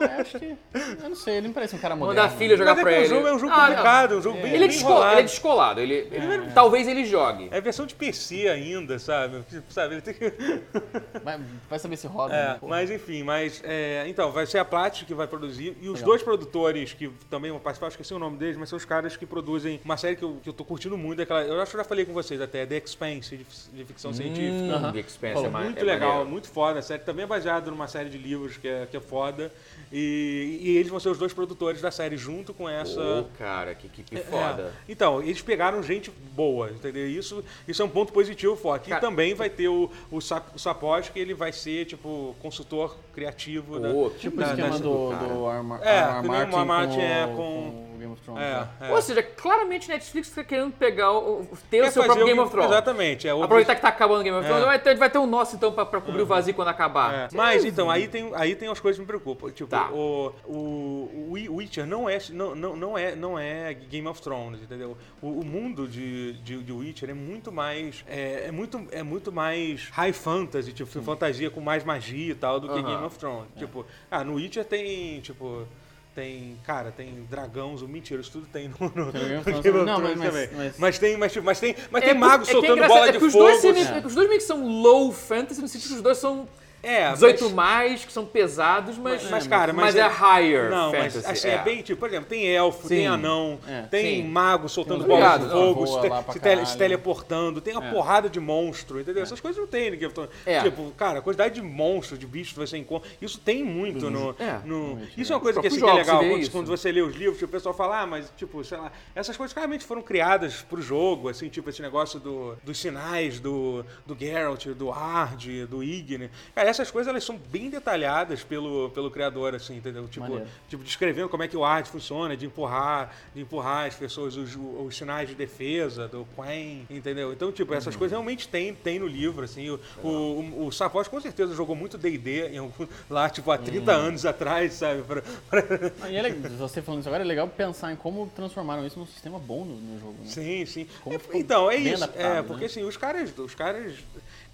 Ah, acho que. Eu não sei, ele me parece um cara moderno. Manda a filha jogar Mas é pra o ele. jogo é um jogo Ah, não. complicado, é um jogo bem, Ele é, bem descolado, ele é descolado. Ele, ele- Talvez ele jogue. É versão de PC ainda, sabe? Sabe? Ele tem que... *laughs* Vai, vai saber se roda. É, né? Mas enfim, mas é, então, vai ser a Platinum que vai produzir. E os dois produtores que também vão participar, esqueci o nome deles, mas são os caras que produzem uma série que eu, que eu tô curtindo muito. Aquela, eu acho que eu já falei com vocês até, The Expanse, de, de ficção científica. Hum, Aham. The Expanse Pô, é ma- Muito é legal, maneiro. muito foda. A série também é baseada numa série de livros que é, que é foda. E, e eles vão ser os dois produtores da série junto com essa. Pô, cara, que equipe foda. É. Então, eles pegaram gente boa, entendeu? Isso, isso é um ponto positivo forte. Cara- e também vai ter o, o, Sa- o Sapos, que ele vai ser, tipo, consultor criativo. da- Pô, que Tipo o da- esquema do, cara. do Armor, É, o Martin, Martin com, é com- com Game of Thrones. né? É, é. Ou seja, claramente Netflix está querendo pegar o, ter Quer o seu próprio o Game of Thrones. Exatamente. É, Aproveitar que tá acabando o Game of Thrones, É. vai, ter, vai ter o nosso então pra, pra cobrir o vazio quando acabar. É, Mas então, aí tem, aí tem as coisas que me preocupam. Tipo, Tá. o, o, o Wi- Witcher não é, não, não, não, é, não é Game of Thrones, entendeu? O, o mundo de, de, de Witcher é muito mais. É, é muito, é muito mais high fantasy, tipo, fantasia com mais magia e tal, do que. Game of Thrones. Tipo, ah, no Witcher tem, tipo. Tem, cara, tem dragão, zumbi, mentira, isso tudo tem no, no. Não, mas- também. mas- Mas tem, mas, mas tem, mas É tem magos é é soltando engraçado, bola é de que os fogo. dois, assim. é que os dois meio que são low fantasy, no sentido que os dois são É, 18 mas- mais, que são pesados, mas, Mas, cara, mas, mas é, higher Não, fantasy. mas assim, é. bem tipo, por exemplo, tem elfo, Sim. tem anão, É. tem Sim. mago soltando bolas de fogo, se, se tele- se teleportando, tem uma É. porrada de monstro, entendeu? Essas coisas não tem no Game of Thrones. É. Tipo, cara, a quantidade de monstros, de bichos que você encontra, isso tem muito no... É. no- isso é uma coisa que, assim, que é legal, quando, isso. quando você lê os livros, tipo, o pessoal fala, ah, mas, tipo, sei lá, essas coisas claramente foram criadas pro jogo, assim, tipo, esse negócio do, dos sinais do, do Geralt, do Ard, do Igni. Cara, essas coisas, elas são bem detalhadas pelo, pelo criador, assim, entendeu? Tipo, Maneiro. tipo, descrevendo como é que o Ard funciona, de empurrar, de empurrar as pessoas, os, os sinais de defesa do Quen, entendeu? Então, tipo, essas coisas realmente tem, tem no livro, assim. O, o, o, o Sapos com certeza jogou muito D&D algum- lá, tipo, há 30 anos atrás, sabe? Pra- pra- Ah, E é legal, você falando isso agora, é legal pensar em como transformaram isso num sistema bom no, no jogo. Né? Sim, sim. É, então, é isso. é, porque né? assim, os caras, os caras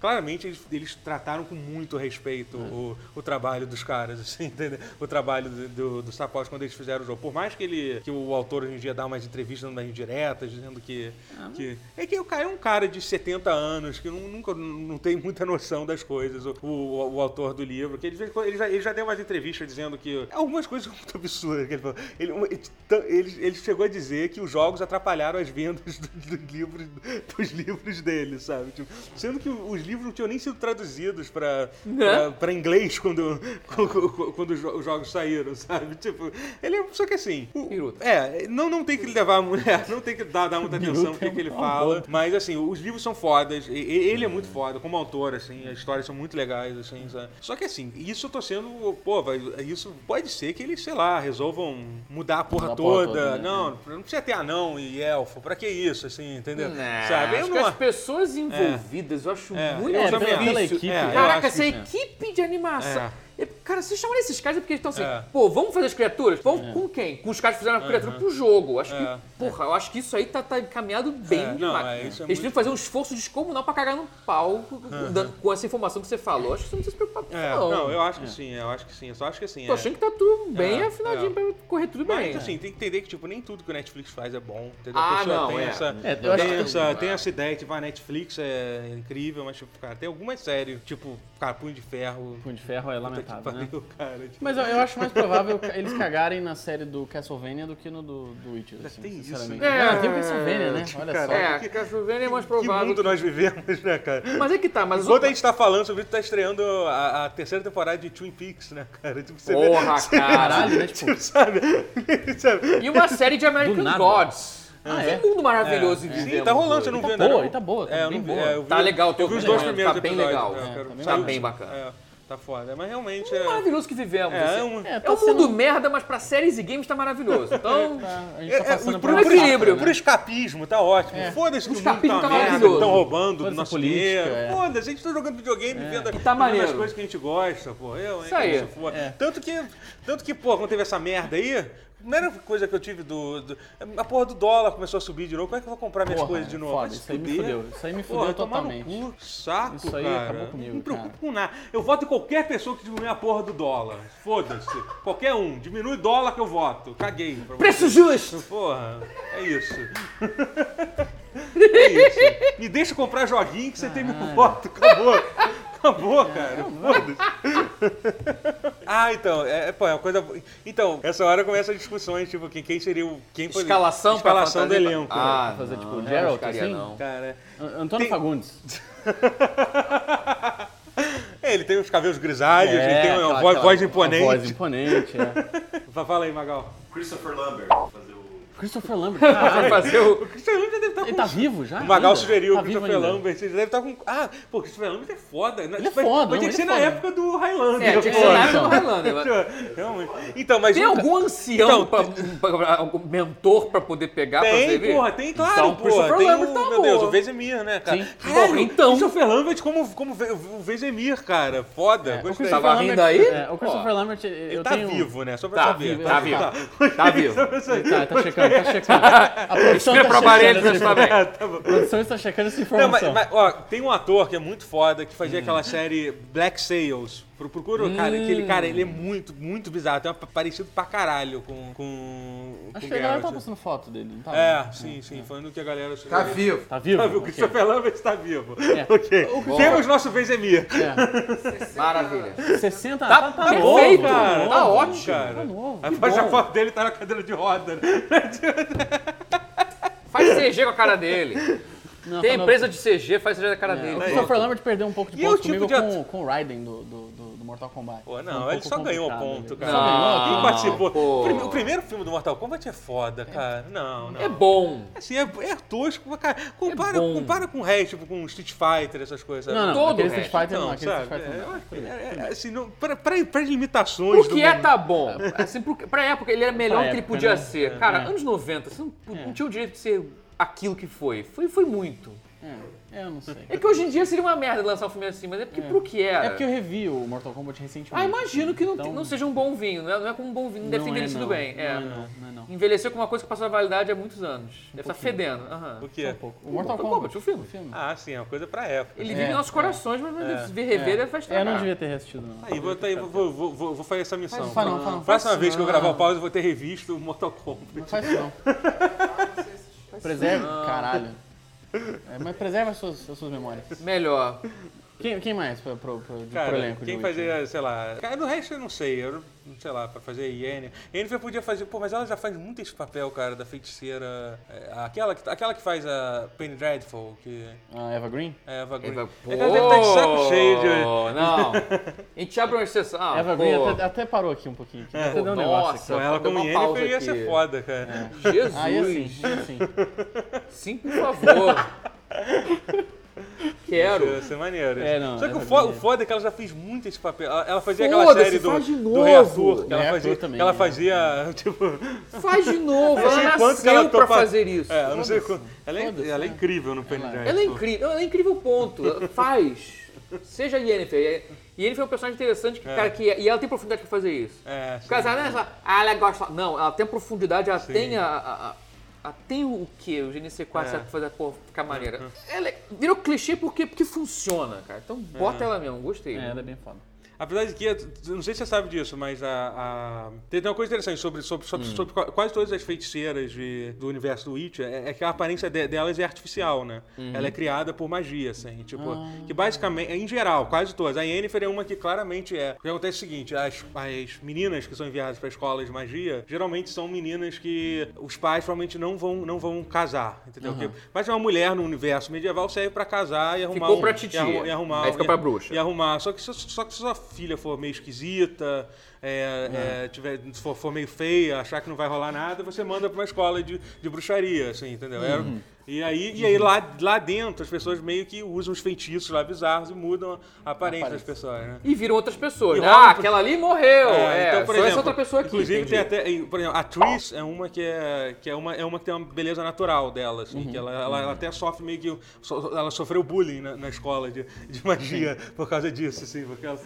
claramente eles, eles trataram com muito respeito o, o trabalho dos caras, *laughs* assim, entendeu? O trabalho do, do, do Sapos quando eles fizeram o jogo. Por mais que ele que o autor hoje em dia dá umas entrevistas mais diretas, dizendo que, que é que o cara é um cara de 70 anos que nu- nunca não tem muita noção das coisas, o, o, o autor do livro, que ele, ele, já, ele já deu umas entrevistas dizendo que algumas coisas *laughs* muito absurdas que ele falou. Ele, ele, ele chegou a dizer que os jogos atrapalharam as vendas do- *laughs* dos livros, dos livros dele, sabe? Tipo, sendo que os livros não tinham nem sido traduzidos para Né? para inglês quando, quando, quando os jo- os jogos saíram, sabe? Tipo, ele é só que assim, o- é, não, não tem que levar, é, não tem que dar, dar muita atenção no que, que ele fala, mas assim, os livros são fodas, ele é muito foda como autor, assim, as histórias são muito legais, assim, sabe? Só que assim, isso eu tô sendo, pô, vai, isso pode ser que eles, sei lá, resolvam mudar a porra Mudar a porra toda, toda, né? não, não precisa ter anão e elfo, pra que isso, assim, entendeu? Né, Sabe? Eu acho não que as pessoas envolvidas, eu acho É, muito É, também pela, pela equipe. É, Caraca, essa que- equipe de animação. É. E, Cara, vocês chamam esses caras porque eles estão assim, É. pô, vamos fazer as criaturas? Vamos com quem? Com os caras que fizeram a criatura pro jogo. Acho É. que, porra, eu acho que isso aí tá, tá encaminhado bem É, não, demais. é, isso é eles muito- tinham que fazer um esforço descomunal pra cagar no pau com- com- com essa informação que você falou. Acho que você não precisa se preocupar É, não. não, eu acho que sim, eu acho que sim, eu só acho que assim. Tô é. achando que tá tudo bem É, afinadinho é. pra correr tudo bem. Mas assim, tem que entender que tipo, nem tudo que o Netflix faz é bom. Entendeu? Ah, a pessoa não, tem, é. essa, É, eu tem, acho que- essa, tem essa ideia de que a Netflix é incrível, mas tipo, cara, tem algumas séries, tipo, cara, Punho de Ferro. Punho de Ferro é que né? pariu, cara. tipo, Mas eu, eu acho mais provável eles cagarem na série do Castlevania do que no do, do Witcher, assim, tem isso, sinceramente. né? Ah, tem o Castlevania, né? Olha Cara, só. É, que- que a Castlevania é mais que provável. mundo nós vivemos, né, cara? Mas é que tá, mas Enquanto a gente tá falando sobre isso, tá estreando a, a terceira temporada de Twin Peaks, né, cara? Tipo, você Porra, *laughs* você vê- cara. Caralho, né? Tipo, Tipo, sabe? *laughs* sabe? E uma série de American. Gods. Ah, é? Que mundo maravilhoso É. de Sim, tá rolando, você não Tá viu boa, ainda não? e tá boa, tá É, bem boa. é, vi- Tá legal o teu os dois né? primeiros Tá bem episódios, legal. é, É, tá bem Tá bem bacana. É, tá foda. Mas realmente É é... maravilhoso que vivemos. É, assim. é um- É, É tá um sendo- mundo merda, mas pra séries e games tá maravilhoso. *laughs* Então, Tá, a gente É, tá é, passando por, por um equilíbrio, safra, por escapismo, tá ótimo. É. Foda-se que o mundo tá tá merda, maravilhoso. estão roubando do nosso política, dinheiro. é. Foda-se, a gente tá jogando videogame e vendo E tá as coisas que a gente gosta, pô. Eu, hein, Isso aí. que isso. É. Tanto que, tanto que, pô, quando teve essa merda aí, primeira coisa que eu tive do, do- A porra do dólar começou a subir de novo. Como é que eu vou comprar minhas Porra, coisas de novo? foda, isso aí me fudeu. Isso aí me Porra, fudeu no totalmente. cu, saco, Isso aí cara. acabou comigo, Não me preocupo cara. com nada. Eu voto em qualquer pessoa que diminui a porra do dólar. Foda-se. Qualquer um. Diminui dólar que eu voto. Caguei. preço justo! Porra, é isso. *laughs* é isso. Me deixa comprar joguinho que você tem meu voto. Acabou. Acabou, cara. Foda-se. ah, então, é, pô, é uma coisa. Então, essa hora começa as discussões, tipo, quem, quem seria o. Quem poderia- Escalação pra Escalação do fantasia- elenco. Ah, né? fazer tipo não Geralt, ficaria, assim? não. Cara. An- Antônio Tem- Fagundes. *laughs* É, ele tem os cabelos grisalhos, ele tem uma aquela- voz, aquela- voz uma imponente. Voz imponente, é. *laughs* Fala aí, Magal. Christopher Lambert, fazer o. Christopher Lambert, *laughs* caralho. fazer o. O Christopher Lambert deve estar com. Ele tá vivo já? O Magal ainda? sugeriu tá o vivo Christopher. Lambert. Ele deve estar com. Ah, pô, o Christopher Lambert é foda. Ele é foda, Vai não, ter que ser ele é na foda. época do Highlander. É, tinha que ser na época então. do Highlander. mas- *laughs* Realmente. Então, mas. Tem algum ancião, Então, pra, pra- pra- algum mentor pra poder pegar pra Tem, servir? porra, tem, claro, Então, porra. Christopher Tem Lambert o, tá meu Deus, o Vesemir, né, cara? Sim. Caralho, então. Christopher Lambert como, como o Vesemir, cara. Foda. É, o gostei. Tava rindo aí? É, o Christopher. Lambert, eu Ele tá vivo, né? Só pra Tá saber. vivo, tá vivo. Tá vivo. *laughs* Tá, tá checando, tá checando. *laughs* A produção Vira tá pro aparelho pra saber. *laughs* Tá bom. A produção está checando essa Não, informação. mas, mas, ó, tem um ator que é muito foda que Hum. fazia aquela série Black Sails. Pro- Procura, cara, aquele cara, ele é muito, muito bizarro. Tem uma, parecido pra caralho com. com Acho com que a galera tá postando foto dele, não tá? É, sim, sim, falando que a galera. Tá vivo. Tá vivo? Tá vivo, o Ok. Christopher Lambert está vivo. É. *laughs* Ok. Temos nosso Vesemir. É. *laughs* Maravilha. 60, Tá tá, tá perfeito, novo, cara. novo, Tá ótimo. Cara. Tá novo. A bom. foto dele tá na cadeira de roda. né? *laughs* Faz CG com a cara dele. Não, Tem tá empresa de CG, faz CG da cara É, dele. o Christopher Lambert perdeu um pouco de é ponto tipo comigo de com, com o Raiden do- do Mortal Kombat. Pô, não, um ele só ganhou ponto, ali. cara. Só ganhou? Quem Não. participou? pô. O prime- O primeiro filme do Mortal Kombat é foda, cara. Não, não. É bom. Assim, é, é tosco, mas, cara. Compara, É bom. compara com o resto, tipo, com Street Fighter, essas coisas. Não, não, Todo aquele o Street Fighter não, Não? Street Fighter É, não. é- é- assim, não, para, para, para as limitações O do que é tá bom. Assim, pro- pra época, ele era melhor Pra do que ele podia né? ser. Cara, É. anos 90, você não, não É. tinha o direito de ser aquilo que foi. Foi, foi muito. É, eu não sei. É que hoje em dia seria uma merda lançar um filme assim, mas é porque pro que era. É porque eu revi o Mortal Kombat recentemente. Ah, imagino que não, Então- não seja um bom vinho. Não é, não é como um bom vinho, não deve ter é, envelhecido não. bem. Não É. é, não, não é, não. Envelheceu com uma coisa que passou a validade há muitos anos. Deve estar pouquinho. fedendo. Aham. O quê? Um pouco. O Mortal Mortal Kombat, Kombat, o filme. filme. Ah, sim, é uma coisa pra época. Ele É, vive em nossos é. corações, mas É. se ver rever, É. deve faz É, eu não devia ter reassistido, não. Aí, vou, tá aí, vou, vou, vou, vou fazer essa missão. Faz- não, faz não. Próxima vez que eu não. gravar o pause, eu vou ter revisto o Mortal Kombat. Não faz isso, não. *laughs* Preserve, caralho. É, mas preserve as suas, as suas memórias. Melhor. Quem, quem mais pro, pro, pro, de- pro Cara, elenco? quem de Witcher? fazia, sei lá. Cara, no resto eu não sei. Eu, não- sei lá, pra fazer Yennefer. Yennefer podia fazer. Pô, mas ela já faz muito esse papel, cara, da feiticeira. é, aquela, que, aquela que faz a Penny Dreadful, que. A Eva Green? É Eva Green. Eva- É que ela deve estar de saco cheio de. Pô, Não. A gente abre uma exceção. Ah, Eva pô. Green até, até parou aqui um pouquinho. Aqui. Até deu um negócio nossa. Com ela como Yennefer ia ser foda, cara. Jesus. aqui. Aí assim, assim. Sim, por favor. *laughs* Quero. Ia ser maneiro. É, não, Só que o, Eva fo- Green o é. foda é que ela já fez muito esse papel. Ela, ela fazia aquela série do, faz de do novo. Rei Arthur, que ela fazia, também, que ela é. fazia, *laughs* tipo... Faz de novo. *laughs* não sei Ela quanto que ela nasceu pra topa- fazer isso. É, eu não sei quanto. Ela é, Foda-se, ela é incrível no Penny Ela é. Dreadful. Ela é incrível. Ela é incrível, ponto. Faz. Seja Yennefer. Yennefer é um personagem interessante, que, cara, que, e ela tem profundidade pra fazer isso. É, Porque ela não é só, ah, ela gosta. Não, ela tem profundidade, ela Sim. tem a. a- a- ela tem o que? O GNC 4 É. sabe fazer a porra ficar maneira. Ela é- virou clichê porque, porque funciona, cara. Então bota ela mesmo, gostei. É, ela é bem foda. Apesar de que, eu não sei se você sabe disso, mas a, a- tem uma coisa interessante sobre, sobre, sobre, sobre qua- quase todas as feiticeiras de- do universo do Witcher, é, é que a aparência de- delas é artificial, né? Ela é criada por magia, assim, tipo, que basicamente, em geral, quase todas. A Yennefer é uma que claramente é. O que acontece é o seguinte, as, as meninas que são enviadas para escolas de magia, geralmente são meninas que os pais provavelmente não vão, não vão casar, entendeu? Porque- mas uma mulher no universo medieval serve para casar e arrumar Ficou um- pra e titia. e arrumar Aí fica e- pra bruxa. e arrumar. Só que, só, só que só, filha for meio esquisita, é, é, tiver, se for, for meio feia, achar que não vai rolar nada, você manda pra uma escola de, de bruxaria, assim, entendeu? Era- e aí, e aí lá, lá dentro as pessoas meio que usam os feitiços lá bizarros e mudam a aparência das pessoas, né? E viram outras pessoas. Né? Ah, aquela ali morreu. É, então, por só essa exemplo, outra pessoa aqui. Inclusive, entendi. tem até. Por exemplo, a Tris é uma que é, que é, uma, é uma que tem uma beleza natural dela, assim, Uhum. que ela, ela, ela até sofre meio que. Ela sofreu bullying na, na escola de, de magia por causa disso, assim, porque ela.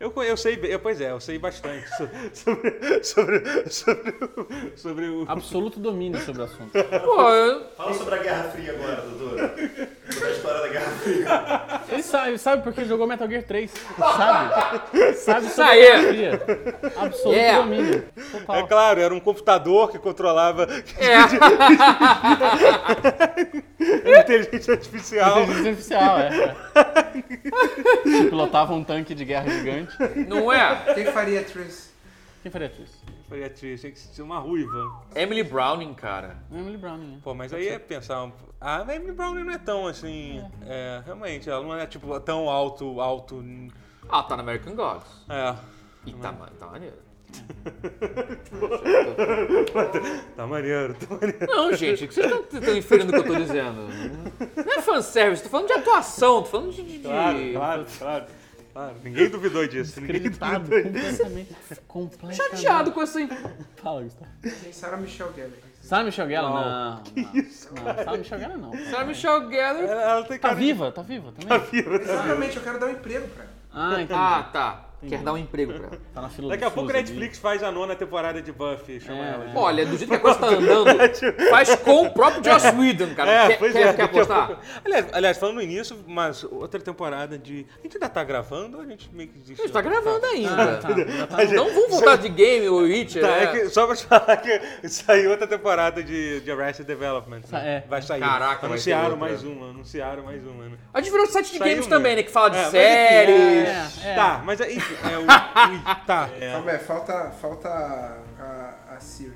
Eu, eu sei, eu, pois é, eu sei bastante so- sobre, sobre, sobre, o- sobre o. Absoluto domínio sobre o assunto. Pô, eu- Fala sobre a Guerra Fria agora, doutor. Sobre a história da Guerra Fria. Ele sabe, sabe porque jogou Metal Gear 3. Sabe. Sabe sobre aí. a Guerra Fria. Absoluto Yeah. domínio. Total. É claro, era um computador que controlava é. *laughs* *laughs* inteligência artificial. Inteligência artificial, é. Que *laughs* pilotava um tanque de guerra gigante. *laughs* Não é? Quem faria Tris? Quem faria isso? Foi a Tris, tinha que ser uma ruiva. Emily Browning, cara. Emily Browning. né? Pô, mas aí é pensar. um- A Emily Browning não é tão assim. É, realmente, ela não é tipo tão alto, alto. Ah, tá no American Gods. É. E tá, ma- tá maneiro. *laughs* Tá maneiro, tá maneiro. Não, gente, o que vocês estão inferindo o que eu tô dizendo? Não é fanservice, tô falando de atuação, tô falando de. de- de- Claro, claro, claro. Claro. Ninguém duvidou disso. Ninguém Acreditado duvidou disso. completamente. completamente. Chateado com essa. Fala, Gustavo. Tem Sarah Michelle Gellar. Sarah Michelle Gellar? Não. *laughs* não. não. Sarah Michelle Gellar não. cara. Sarah Michelle Gellar. Ela, ela tem Tá cara de- viva, tá viva também. Exatamente, eu quero dar um emprego pra ela. Ah, entendi. Ah, tá. Quer dar um emprego pra ela. Tá na fila Daqui a pouco a SUS ali. Netflix faz a nona temporada de Buffy, chama É, ela. de- Olha, do jeito que a coisa tá *laughs* andando, faz com o próprio Joss Whedon, cara. É, quer, pois quer, é. quer a apostar? pouco- Aliás, aliás, falando nisso, mas outra temporada de. A gente ainda tá gravando ou a gente meio que A desistiu? gente tá gravando Ah, ainda. tá. Já tá Então vamos voltar de game ou Witcher. Tá, é. é que, só pra te falar que saiu outra temporada de, de Arrested Development. né? É. Vai sair. Caraca, vai anunciaram mais uma, anunciaram mais uma, né? A gente virou site de Saiu games mesmo. também, né? Que fala de É, séries. É, é. Tá, mas é, enfim, é o, *laughs* Tá, é Calma aí, falta, falta a, a Siri.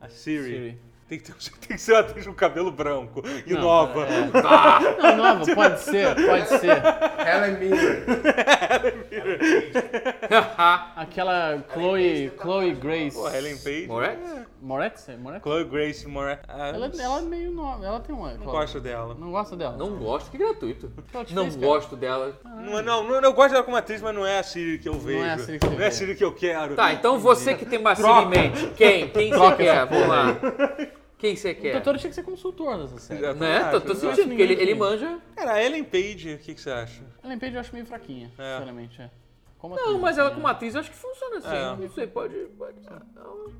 a Siri. Siri. Tem que, ter, tem que ser uma atriz com cabelo branco e Não, nova. Não, nova, *laughs* pode ser, pode ser. Helen Miller. *laughs* Aquela Chloe, Chloe Grace. Pô, Helen Page. Moretz? É. Moretz? É Moretz? Chloe Grace Moretz. Ah, Ela, não, ela é meio nova, ela tem uma... não gosto dela. Não gosta dela? Não gosto, que gratuito. Te Não fez, gosto dela. Não, é- não, não, eu gosto dela como atriz, mas não é a Siri que eu vejo. é a Siri que Não é a. Siri que eu quero. Tá, então você que tem uma Siri em mente. Quem? Quem você quer? Vamos lá. *laughs* Quem você O quer? doutor tinha que ser consultor dessa série. Eu Né? também Tô, tô sentindo, porque ele, ele manja. Cara, a Ellen Page, o que, que você acha? Ellen Page eu acho meio fraquinha, É. sinceramente. É. Como Não, atriz, mas ela assim, como atriz eu acho que funciona assim. É. Não sei, pode. pode não.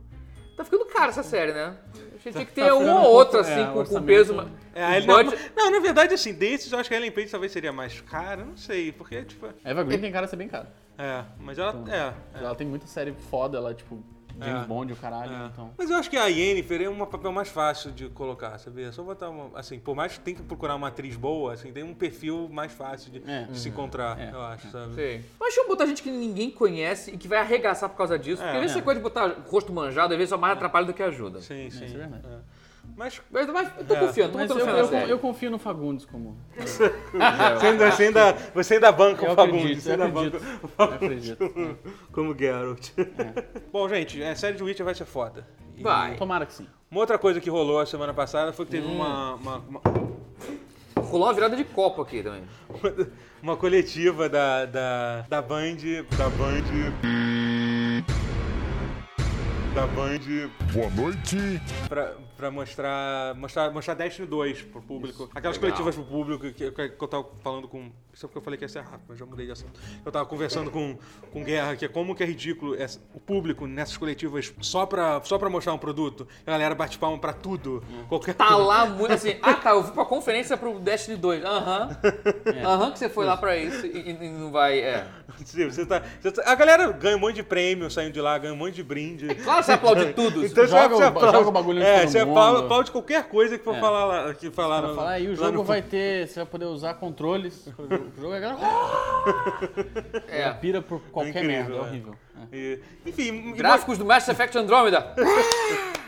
Tá ficando cara essa série, né? A gente tinha que ter tá um ou um outro, pouco- assim, é, com, com peso. É, a Ellen, não, na verdade, assim, desses eu acho que a Ellen Page talvez seria mais cara, não sei, porque, tipo, Eva Green tem cara de ser bem cara. é, mas ela, é, é. Ela tem muita série foda, ela, tipo, James É. Bond, o caralho, É. então... Mas eu acho que a Yennefer é um papel mais fácil de colocar, sabia? É Só botar uma. Assim, por mais que tenha que procurar uma atriz boa, assim, tem um perfil mais fácil de, É. de se encontrar, É. eu acho, sabe? Sei. Mas deixa eu botar gente que ninguém conhece e que vai arregaçar por causa disso. porque É. às vezes essa coisa de botar rosto manjado, às vezes só mais atrapalha do que ajuda. Sim, sim. isso é verdade. É. Mas Mas, mas eu tô É. confiando, tô Mas eu, eu, eu confio no Fagundes como... você ainda, você ainda, você ainda banca Eu o Fagundes. acredito, Você acredito. banca o Fagundes acredito. como, como Geralt. Bom, gente, a série de Witcher vai ser foda. E Vai. Tomara que sim. Uma outra coisa que rolou a semana passada foi que teve uma, uma, uma, Rolou uma virada de copo aqui também. *laughs* uma coletiva da, da, da Band. Da Band. Da Band Boa noite. pra, pra mostrar, mostrar, mostrar Destiny 2 pro público. Aquelas legal. coletivas pro público que, que, que eu tava falando com. Isso é porque eu falei que ia ser rápido, mas já mudei de assunto. Eu tava conversando com, com Guerra, que é como que é ridículo essa- o público nessas coletivas só pra, só pra mostrar um produto. A galera bate palma pra tudo. Qualquer Tá lá muito assim. Ah, tá, eu fui pra conferência pro Destiny 2. Aham. Aham, que você foi lá pra isso e, e não vai. É. Sim, você tá, você tá- a galera ganha um monte de prêmio saindo de lá, ganha um monte de brinde. Claro que você aplaude tudo. Então Joga você o- aplaude- joga o bagulho É, você mundo. aplaude, aplaude qualquer coisa que for É. falar lá. Que falar no- falar aí, o lá jogo no- vai ter... Você vai poder usar controles. *laughs* O jogo *laughs* é... É. Pira por qualquer Incrível, merda, é é. horrível. É. E- enfim, e- Gráficos do Mass Effect Andromeda.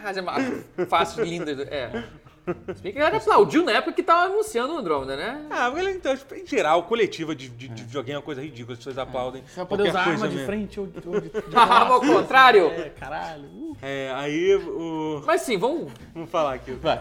Mas é ma- Faces lindas. É. Se bem que a galera aplaudiu na época que tava anunciando o Andromeda, né? Ah, mas então, em geral, coletiva de, de, de videogame é uma coisa ridícula, as pessoas aplaudem. Você vai poder qualquer usar coisa arma de mesmo. frente ou de, ou de, *laughs* de *laughs* ao contrário. É, caralho. Uh. É, aí o. Mas sim, vamos. Vamos falar aqui. Vai.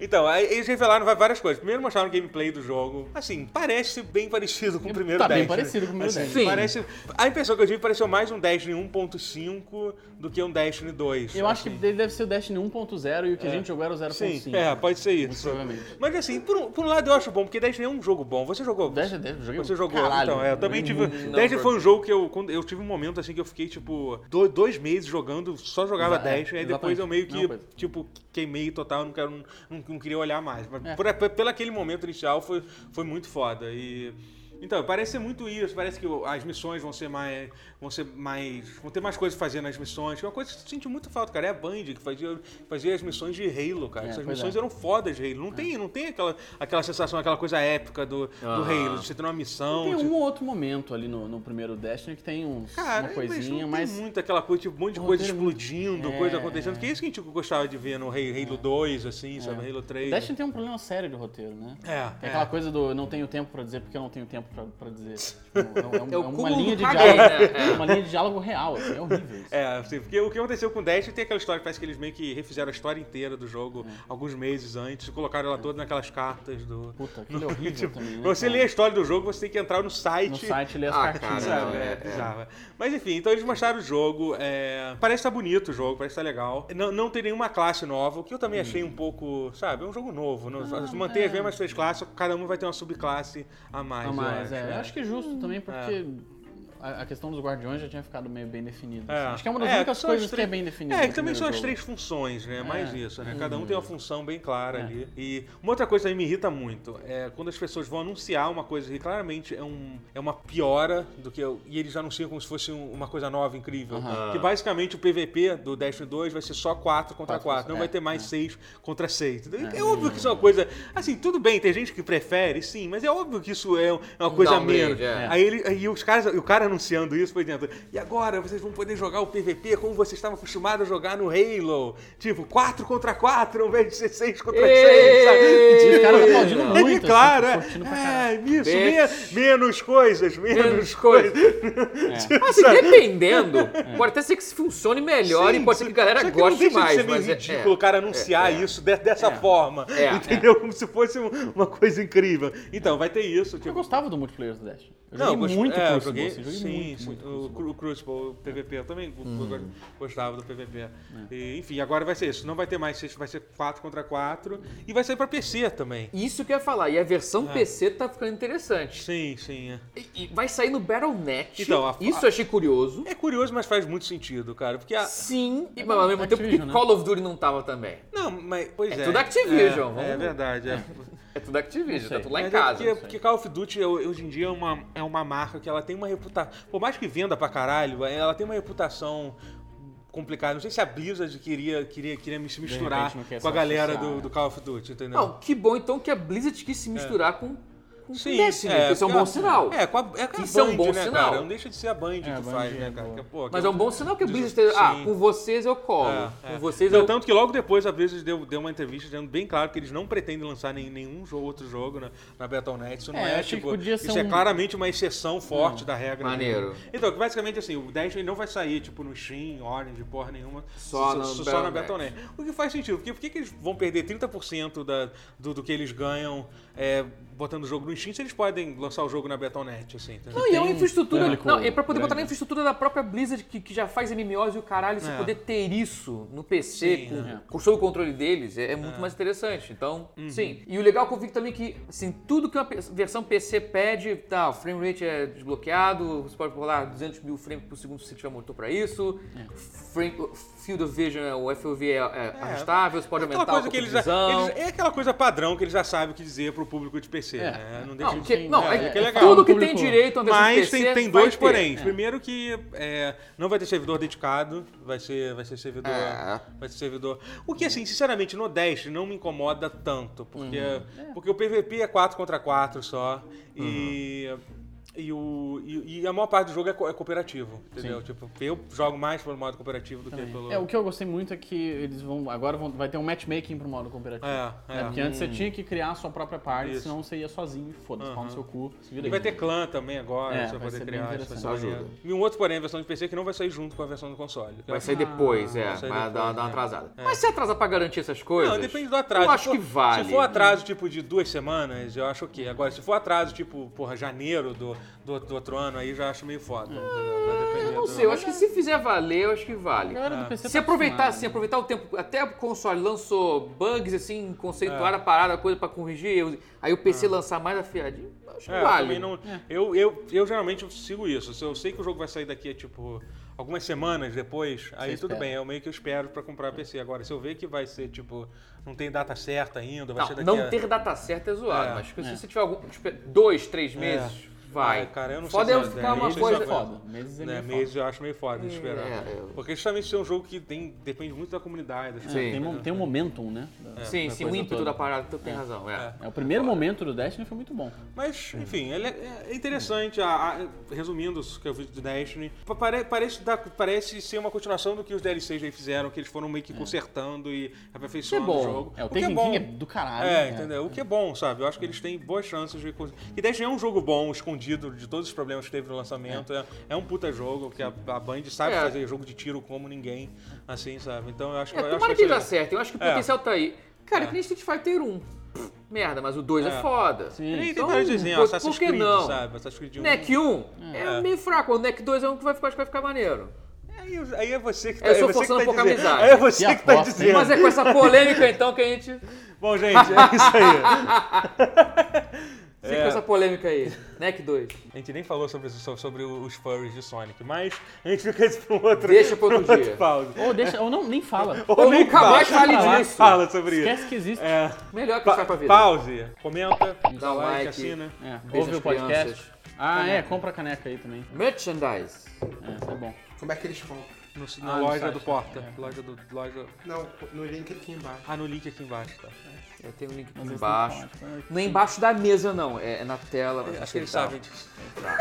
Então, aí eles revelaram várias coisas. Primeiro mostraram o gameplay do jogo. Assim, parece bem parecido com o primeiro Tá bem Destiny. parecido com o primeiro Assim, Destiny. Sim. Parece... A impressão que eu tive pareceu mais um Destiny 1.5 do que um Destiny 2. Eu acho que assim. ele deve ser o Destiny 1.0 e o que a gente jogou era o 0.5. Sim, é, pode ser isso. Mas assim, por um, por um lado eu acho bom, porque Destiny é um jogo bom. Você jogou? Destiny, Destiny, joguei Você jogou? caralho. Então, é, eu também tive. Não, Destiny foi um jogo que eu, eu tive um momento assim que eu fiquei, tipo, do- dois meses jogando, só jogava é, Destiny, aí depois eu meio que, coisa. tipo, queimei total, não, quero, não, não queria olhar mais. Mas É. por, por- pelo aquele momento inicial foi, foi muito foda. E. Então, parece ser muito isso, parece que o- as missões vão ser mais. vão ser mais. vão ter mais coisas fazer nas missões. é uma coisa que eu senti muito falta, cara. É a Band que fazia, fazia as missões de Halo, cara. É, Essas pois missões é. eram fodas de Halo. Não tem, não tem aquela, aquela sensação, aquela coisa épica do, do Ah. Halo, de você ter uma missão. Tem um ou outro momento ali no, no primeiro Destiny que tem uns, Cara, uma coisinha, mas mas. tem muito aquela coisa, tipo, um monte de O coisa é explodindo, É, coisa acontecendo. é. Que é isso que a gente gostava de ver no Halo, Halo 2, assim, sabe? Halo 3. Destiny tem um problema sério de roteiro, né? É, Tem é. aquela coisa do não tenho tempo pra dizer porque eu não tenho tempo pra, pra dizer. Tipo, é, um- *laughs* É o é uma cúmulo linha de diálogo. né? É. É uma linha de diálogo real, assim, é horrível isso. É, assim, porque o que aconteceu com o Destiny tem aquela história que parece que eles meio que refizeram a história inteira do jogo É. alguns meses antes e colocaram ela toda naquelas cartas do. Puta, aquilo é horrível *laughs* Tipo, também, né? pra você ler a história do jogo, você tem que entrar no site. No site ler as Ah, cartinhas. cara, É, é-. Mas enfim, então eles mostraram o jogo. é, Parece estar bonito o jogo, parece estar legal. Não, não tem nenhuma classe nova, o que eu também achei um pouco, sabe? É um jogo novo. Não, mantém é. as mesmas três classes, cada um vai ter uma subclasse a mais. A mais, acho, é. né? Eu acho que é justo também porque a, a questão dos guardiões já tinha ficado meio bem definida. É. assim. Acho que é uma das É, únicas coisas que três- é bem definida. É, que também são as três funções, né? Mais É. isso, né? Cada um tem uma função bem clara É. ali. E uma outra coisa que me irrita muito é quando as pessoas vão anunciar uma coisa que claramente é, um, é uma piora do que. eu- E eles anunciam como se fosse um- uma coisa nova, incrível. Que basicamente o PVP do Destiny 2 vai ser só 4 contra Quatro 4. Não é, vai ter mais é. 6 contra 6. É. óbvio que isso é uma coisa. Assim, tudo bem, tem gente que prefere, sim, mas é óbvio que isso é uma coisa menos. é. Aí, ele, aí os caras, o cara anunciando isso foi dentro. E agora vocês vão poder jogar o PVP como vocês estavam acostumados a jogar no Halo. Tipo, 4 contra 4 ao invés de ser 6 contra 6, sabe? Os caras aplaudindo É, muito, assim, claro, é. caralho. É, isso, me- *laughs* menos coisas, menos, Menos coisas. *laughs* Assim, dependendo, pode até ser que funcione melhor Sim, e pode ser que a galera goste mais. De ser meio mas é- ridículo o é, cara anunciar é, é. isso de- dessa É. forma. É, entendeu? Como se fosse um- uma coisa incrível. Então, vai ter isso. Eu Tipo, gostava do multiplayer do Destiny. Eu Não, muito é, eu Crucible, joguei, assim, joguei sim, muito, sim, muito o, Crucible. Cru- o Crucible, o PVP, eu também go- gostava do PVP. É. E, enfim, agora vai ser isso, não vai ter mais, vai ser 4 contra 4 e vai sair pra PC também. Isso que eu ia falar. E a versão PC tá ficando interessante. Sim, sim. é. E, e vai sair no Battle.net. Então, a- Isso eu achei curioso. É curioso, mas faz muito sentido, cara, porque a... Sim, e, mas ao mesmo tempo que né? Call of Duty não tava também. Não, mas, pois é. É tudo Activision, É, vamos- é verdade, é. *laughs* É tudo Activision, tá tudo lá em Mas casa. É porque, porque Call of Duty hoje em dia é uma, é uma marca que ela tem uma reputação. Por mais que venda pra caralho, ela tem uma reputação complicada. Não sei se a Blizzard queria, queria, queria me se misturar repente com a galera do, né? do Call of Duty, entendeu? Não, que bom então que a Blizzard quis se misturar com, com É. Sim, porque isso é um bom sinal. É, com a, é com a Isso é um Band, bom né, sinal. cara? Não deixa de ser a Band que a Band faz, é né, cara? boa. Que, pô, Mas que é um bom sinal que a Blizzard esteja. Ah, com vocês eu colo. É, com é. vocês Não, eu. Tanto que logo depois a Blizzard deu, deu uma entrevista dizendo bem claro que eles não pretendem lançar nem- nenhum jo- outro jogo na, na Battle.net. Isso não É, é, tipo. isso é claramente uma exceção forte da regra. Maneiro. Então, basicamente assim, o Destiny não vai sair tipo no Steam, Orange, porra nenhuma. Só na Battle.net. O que faz sentido, porque por que que eles vão perder 30% da, do, do que eles ganham é, botando o jogo no se eles podem lançar o jogo na Battle.net, assim, entendeu? Não, e é uma um infraestrutura. público Não, é pra poder botar grande. na infraestrutura da própria Blizzard, que, que já faz MMOs e o caralho, você É. poder ter isso no PC, Sim, com, é. com sob o controle deles, é, é muito mais interessante. Então, Uhum. sim. E o legal que eu vi também que, assim, tudo que uma versão PC pede, tá, o frame rate é desbloqueado, você pode rolar 200 mil frames por segundo se você tiver motor pra isso. Frame, Field of Vision, o FOV é, é ajustável, você pode É aumentar coisa o que eles, eles- É aquela coisa padrão que eles já sabem o que dizer pro público de PC, É. né? Não deixa Não, de que, não, é, é, que é legal. tudo que tem direito a uma versão Mas PC tem, tem vai dois ter. porém. Primeiro que é, não vai ter servidor dedicado, vai ser, vai ser servidor. É. Vai ser servidor. O que, assim, sinceramente, no Dash não me incomoda tanto, porque, Uhum. porque o PVP é 4 contra 4 só. E. E, o, e, e a maior parte do jogo é, co- é cooperativo, entendeu? Tipo, eu jogo mais pelo modo cooperativo do que pelo. É, o que eu gostei muito é que eles vão. Agora vão, vai ter um matchmaking pro modo cooperativo. É, né? é. Porque antes você tinha que criar a sua própria parte, Isso. senão você ia sozinho e foda-se, pau no seu cu, se vira E vai ter clã também agora, É, você vai poder criar. E um outro, porém, a versão de PC que não vai sair junto com a versão do console. Vai sair depois, é. vai Vai dar, depois, dar uma é. atrasada. Mas se atrasar pra garantir essas coisas. Não, depende do atraso. Eu acho que vale. Se for atraso, tipo, de duas semanas, eu acho ok. Agora, se for atraso, tipo, porra, janeiro do, do, do outro ano, aí já acho meio foda. depender Eu não sei, eu acho que se fizer valer, eu acho que vale. PC Se tá aproveitar, assim, né? aproveitar o tempo, até o console lançou bugs, assim, É. conceituaram a parada, coisa pra corrigir erros, aí o PC lançar mais afiadinho, eu acho que É, eu vale. também não. Eu, eu, eu geralmente sigo isso. Se eu sei que o jogo vai sair daqui, tipo, algumas semanas depois, aí Você tudo espera. bem. Eu meio que espero pra comprar PC. Agora, se eu ver que vai ser, tipo, não tem data certa ainda, vai ser Não, daqui não a... ter data certa é zoado, É. mas se você tiver algum, tipo, dois, três meses, vai. Ah, cara, eu não Foda sei é se- ficar é, uma coisa... é foda. Meses é né, meio meses eu acho meio foda de esperar. É, é. Porque justamente isso é um jogo que tem, depende muito da comunidade. das É, tem, um- né? tem um momentum, né? sim, sim, o ímpeto toda. da parada, tu tem razão, é. É, o primeiro momento do Destiny foi muito bom. Mas, enfim, ele é, é interessante. a- a- resumindo o que eu vi do Destiny, pa- pare- parece, parece ser uma continuação do que os DLCs aí fizeram, que eles foram meio que consertando e aperfeiçoando é o jogo. É, o o que é bom. É do caralho. É, né? entendeu? O que é bom, sabe? Eu acho que eles têm boas chances de. E Destiny é um jogo bom, escondido de todos os problemas que teve no lançamento. É, é um puta jogo, que a, a Band sabe É. fazer jogo de tiro como ninguém, assim, sabe? Então eu acho que É, eu acho tomara que que vai dá ser- certo, eu acho que o É. potencial tá aí. Cara, É. que nem Street Fighter 1. Pff, Merda, mas o 2 é, É. foda. Sim. Tem Então, vários desenhos, por- Assassin's por que Creed, não? sabe? Assassin's Creed 1. NEC 1 é, É. meio fraco, o NEC 2 é um que vai ficar, acho que vai ficar maneiro. Aí, aí é você que tá, Eu sou é você que forçando tá um pouco a dizendo. amizade. Aí é você Que que tá dizendo. Mas é com essa polêmica então que a gente. Bom, gente, é isso aí. *laughs* Fica É. com essa polêmica aí. NEC 2. A gente nem falou sobre, isso, sobre os furries de Sonic, mas a gente fica isso pra um outro, Deixa pra outro dia. pause. Ou, deixa, ou não, nem fala. *laughs* Ou nem nunca fala, mais fale disso. Fala sobre isso. Esquece que existe. É, Melhor que pa- sai pra vida. pause, comenta, dá um like, like. assina. É, Beijo ouve o podcast. crianças. Ah, é, compra a caneca aí também. Merchandise. É, é bom. Como é que eles compram? No- Ah, na no loja do Porta. é. Loja do. Loja... Não, no link aqui embaixo. Ah, no link aqui embaixo, tá? Eu tenho um link aqui embaixo. tem Não é embaixo da mesa, não. É, é na tela. Acho que eles Tá. sabem *laughs* disso. Tá.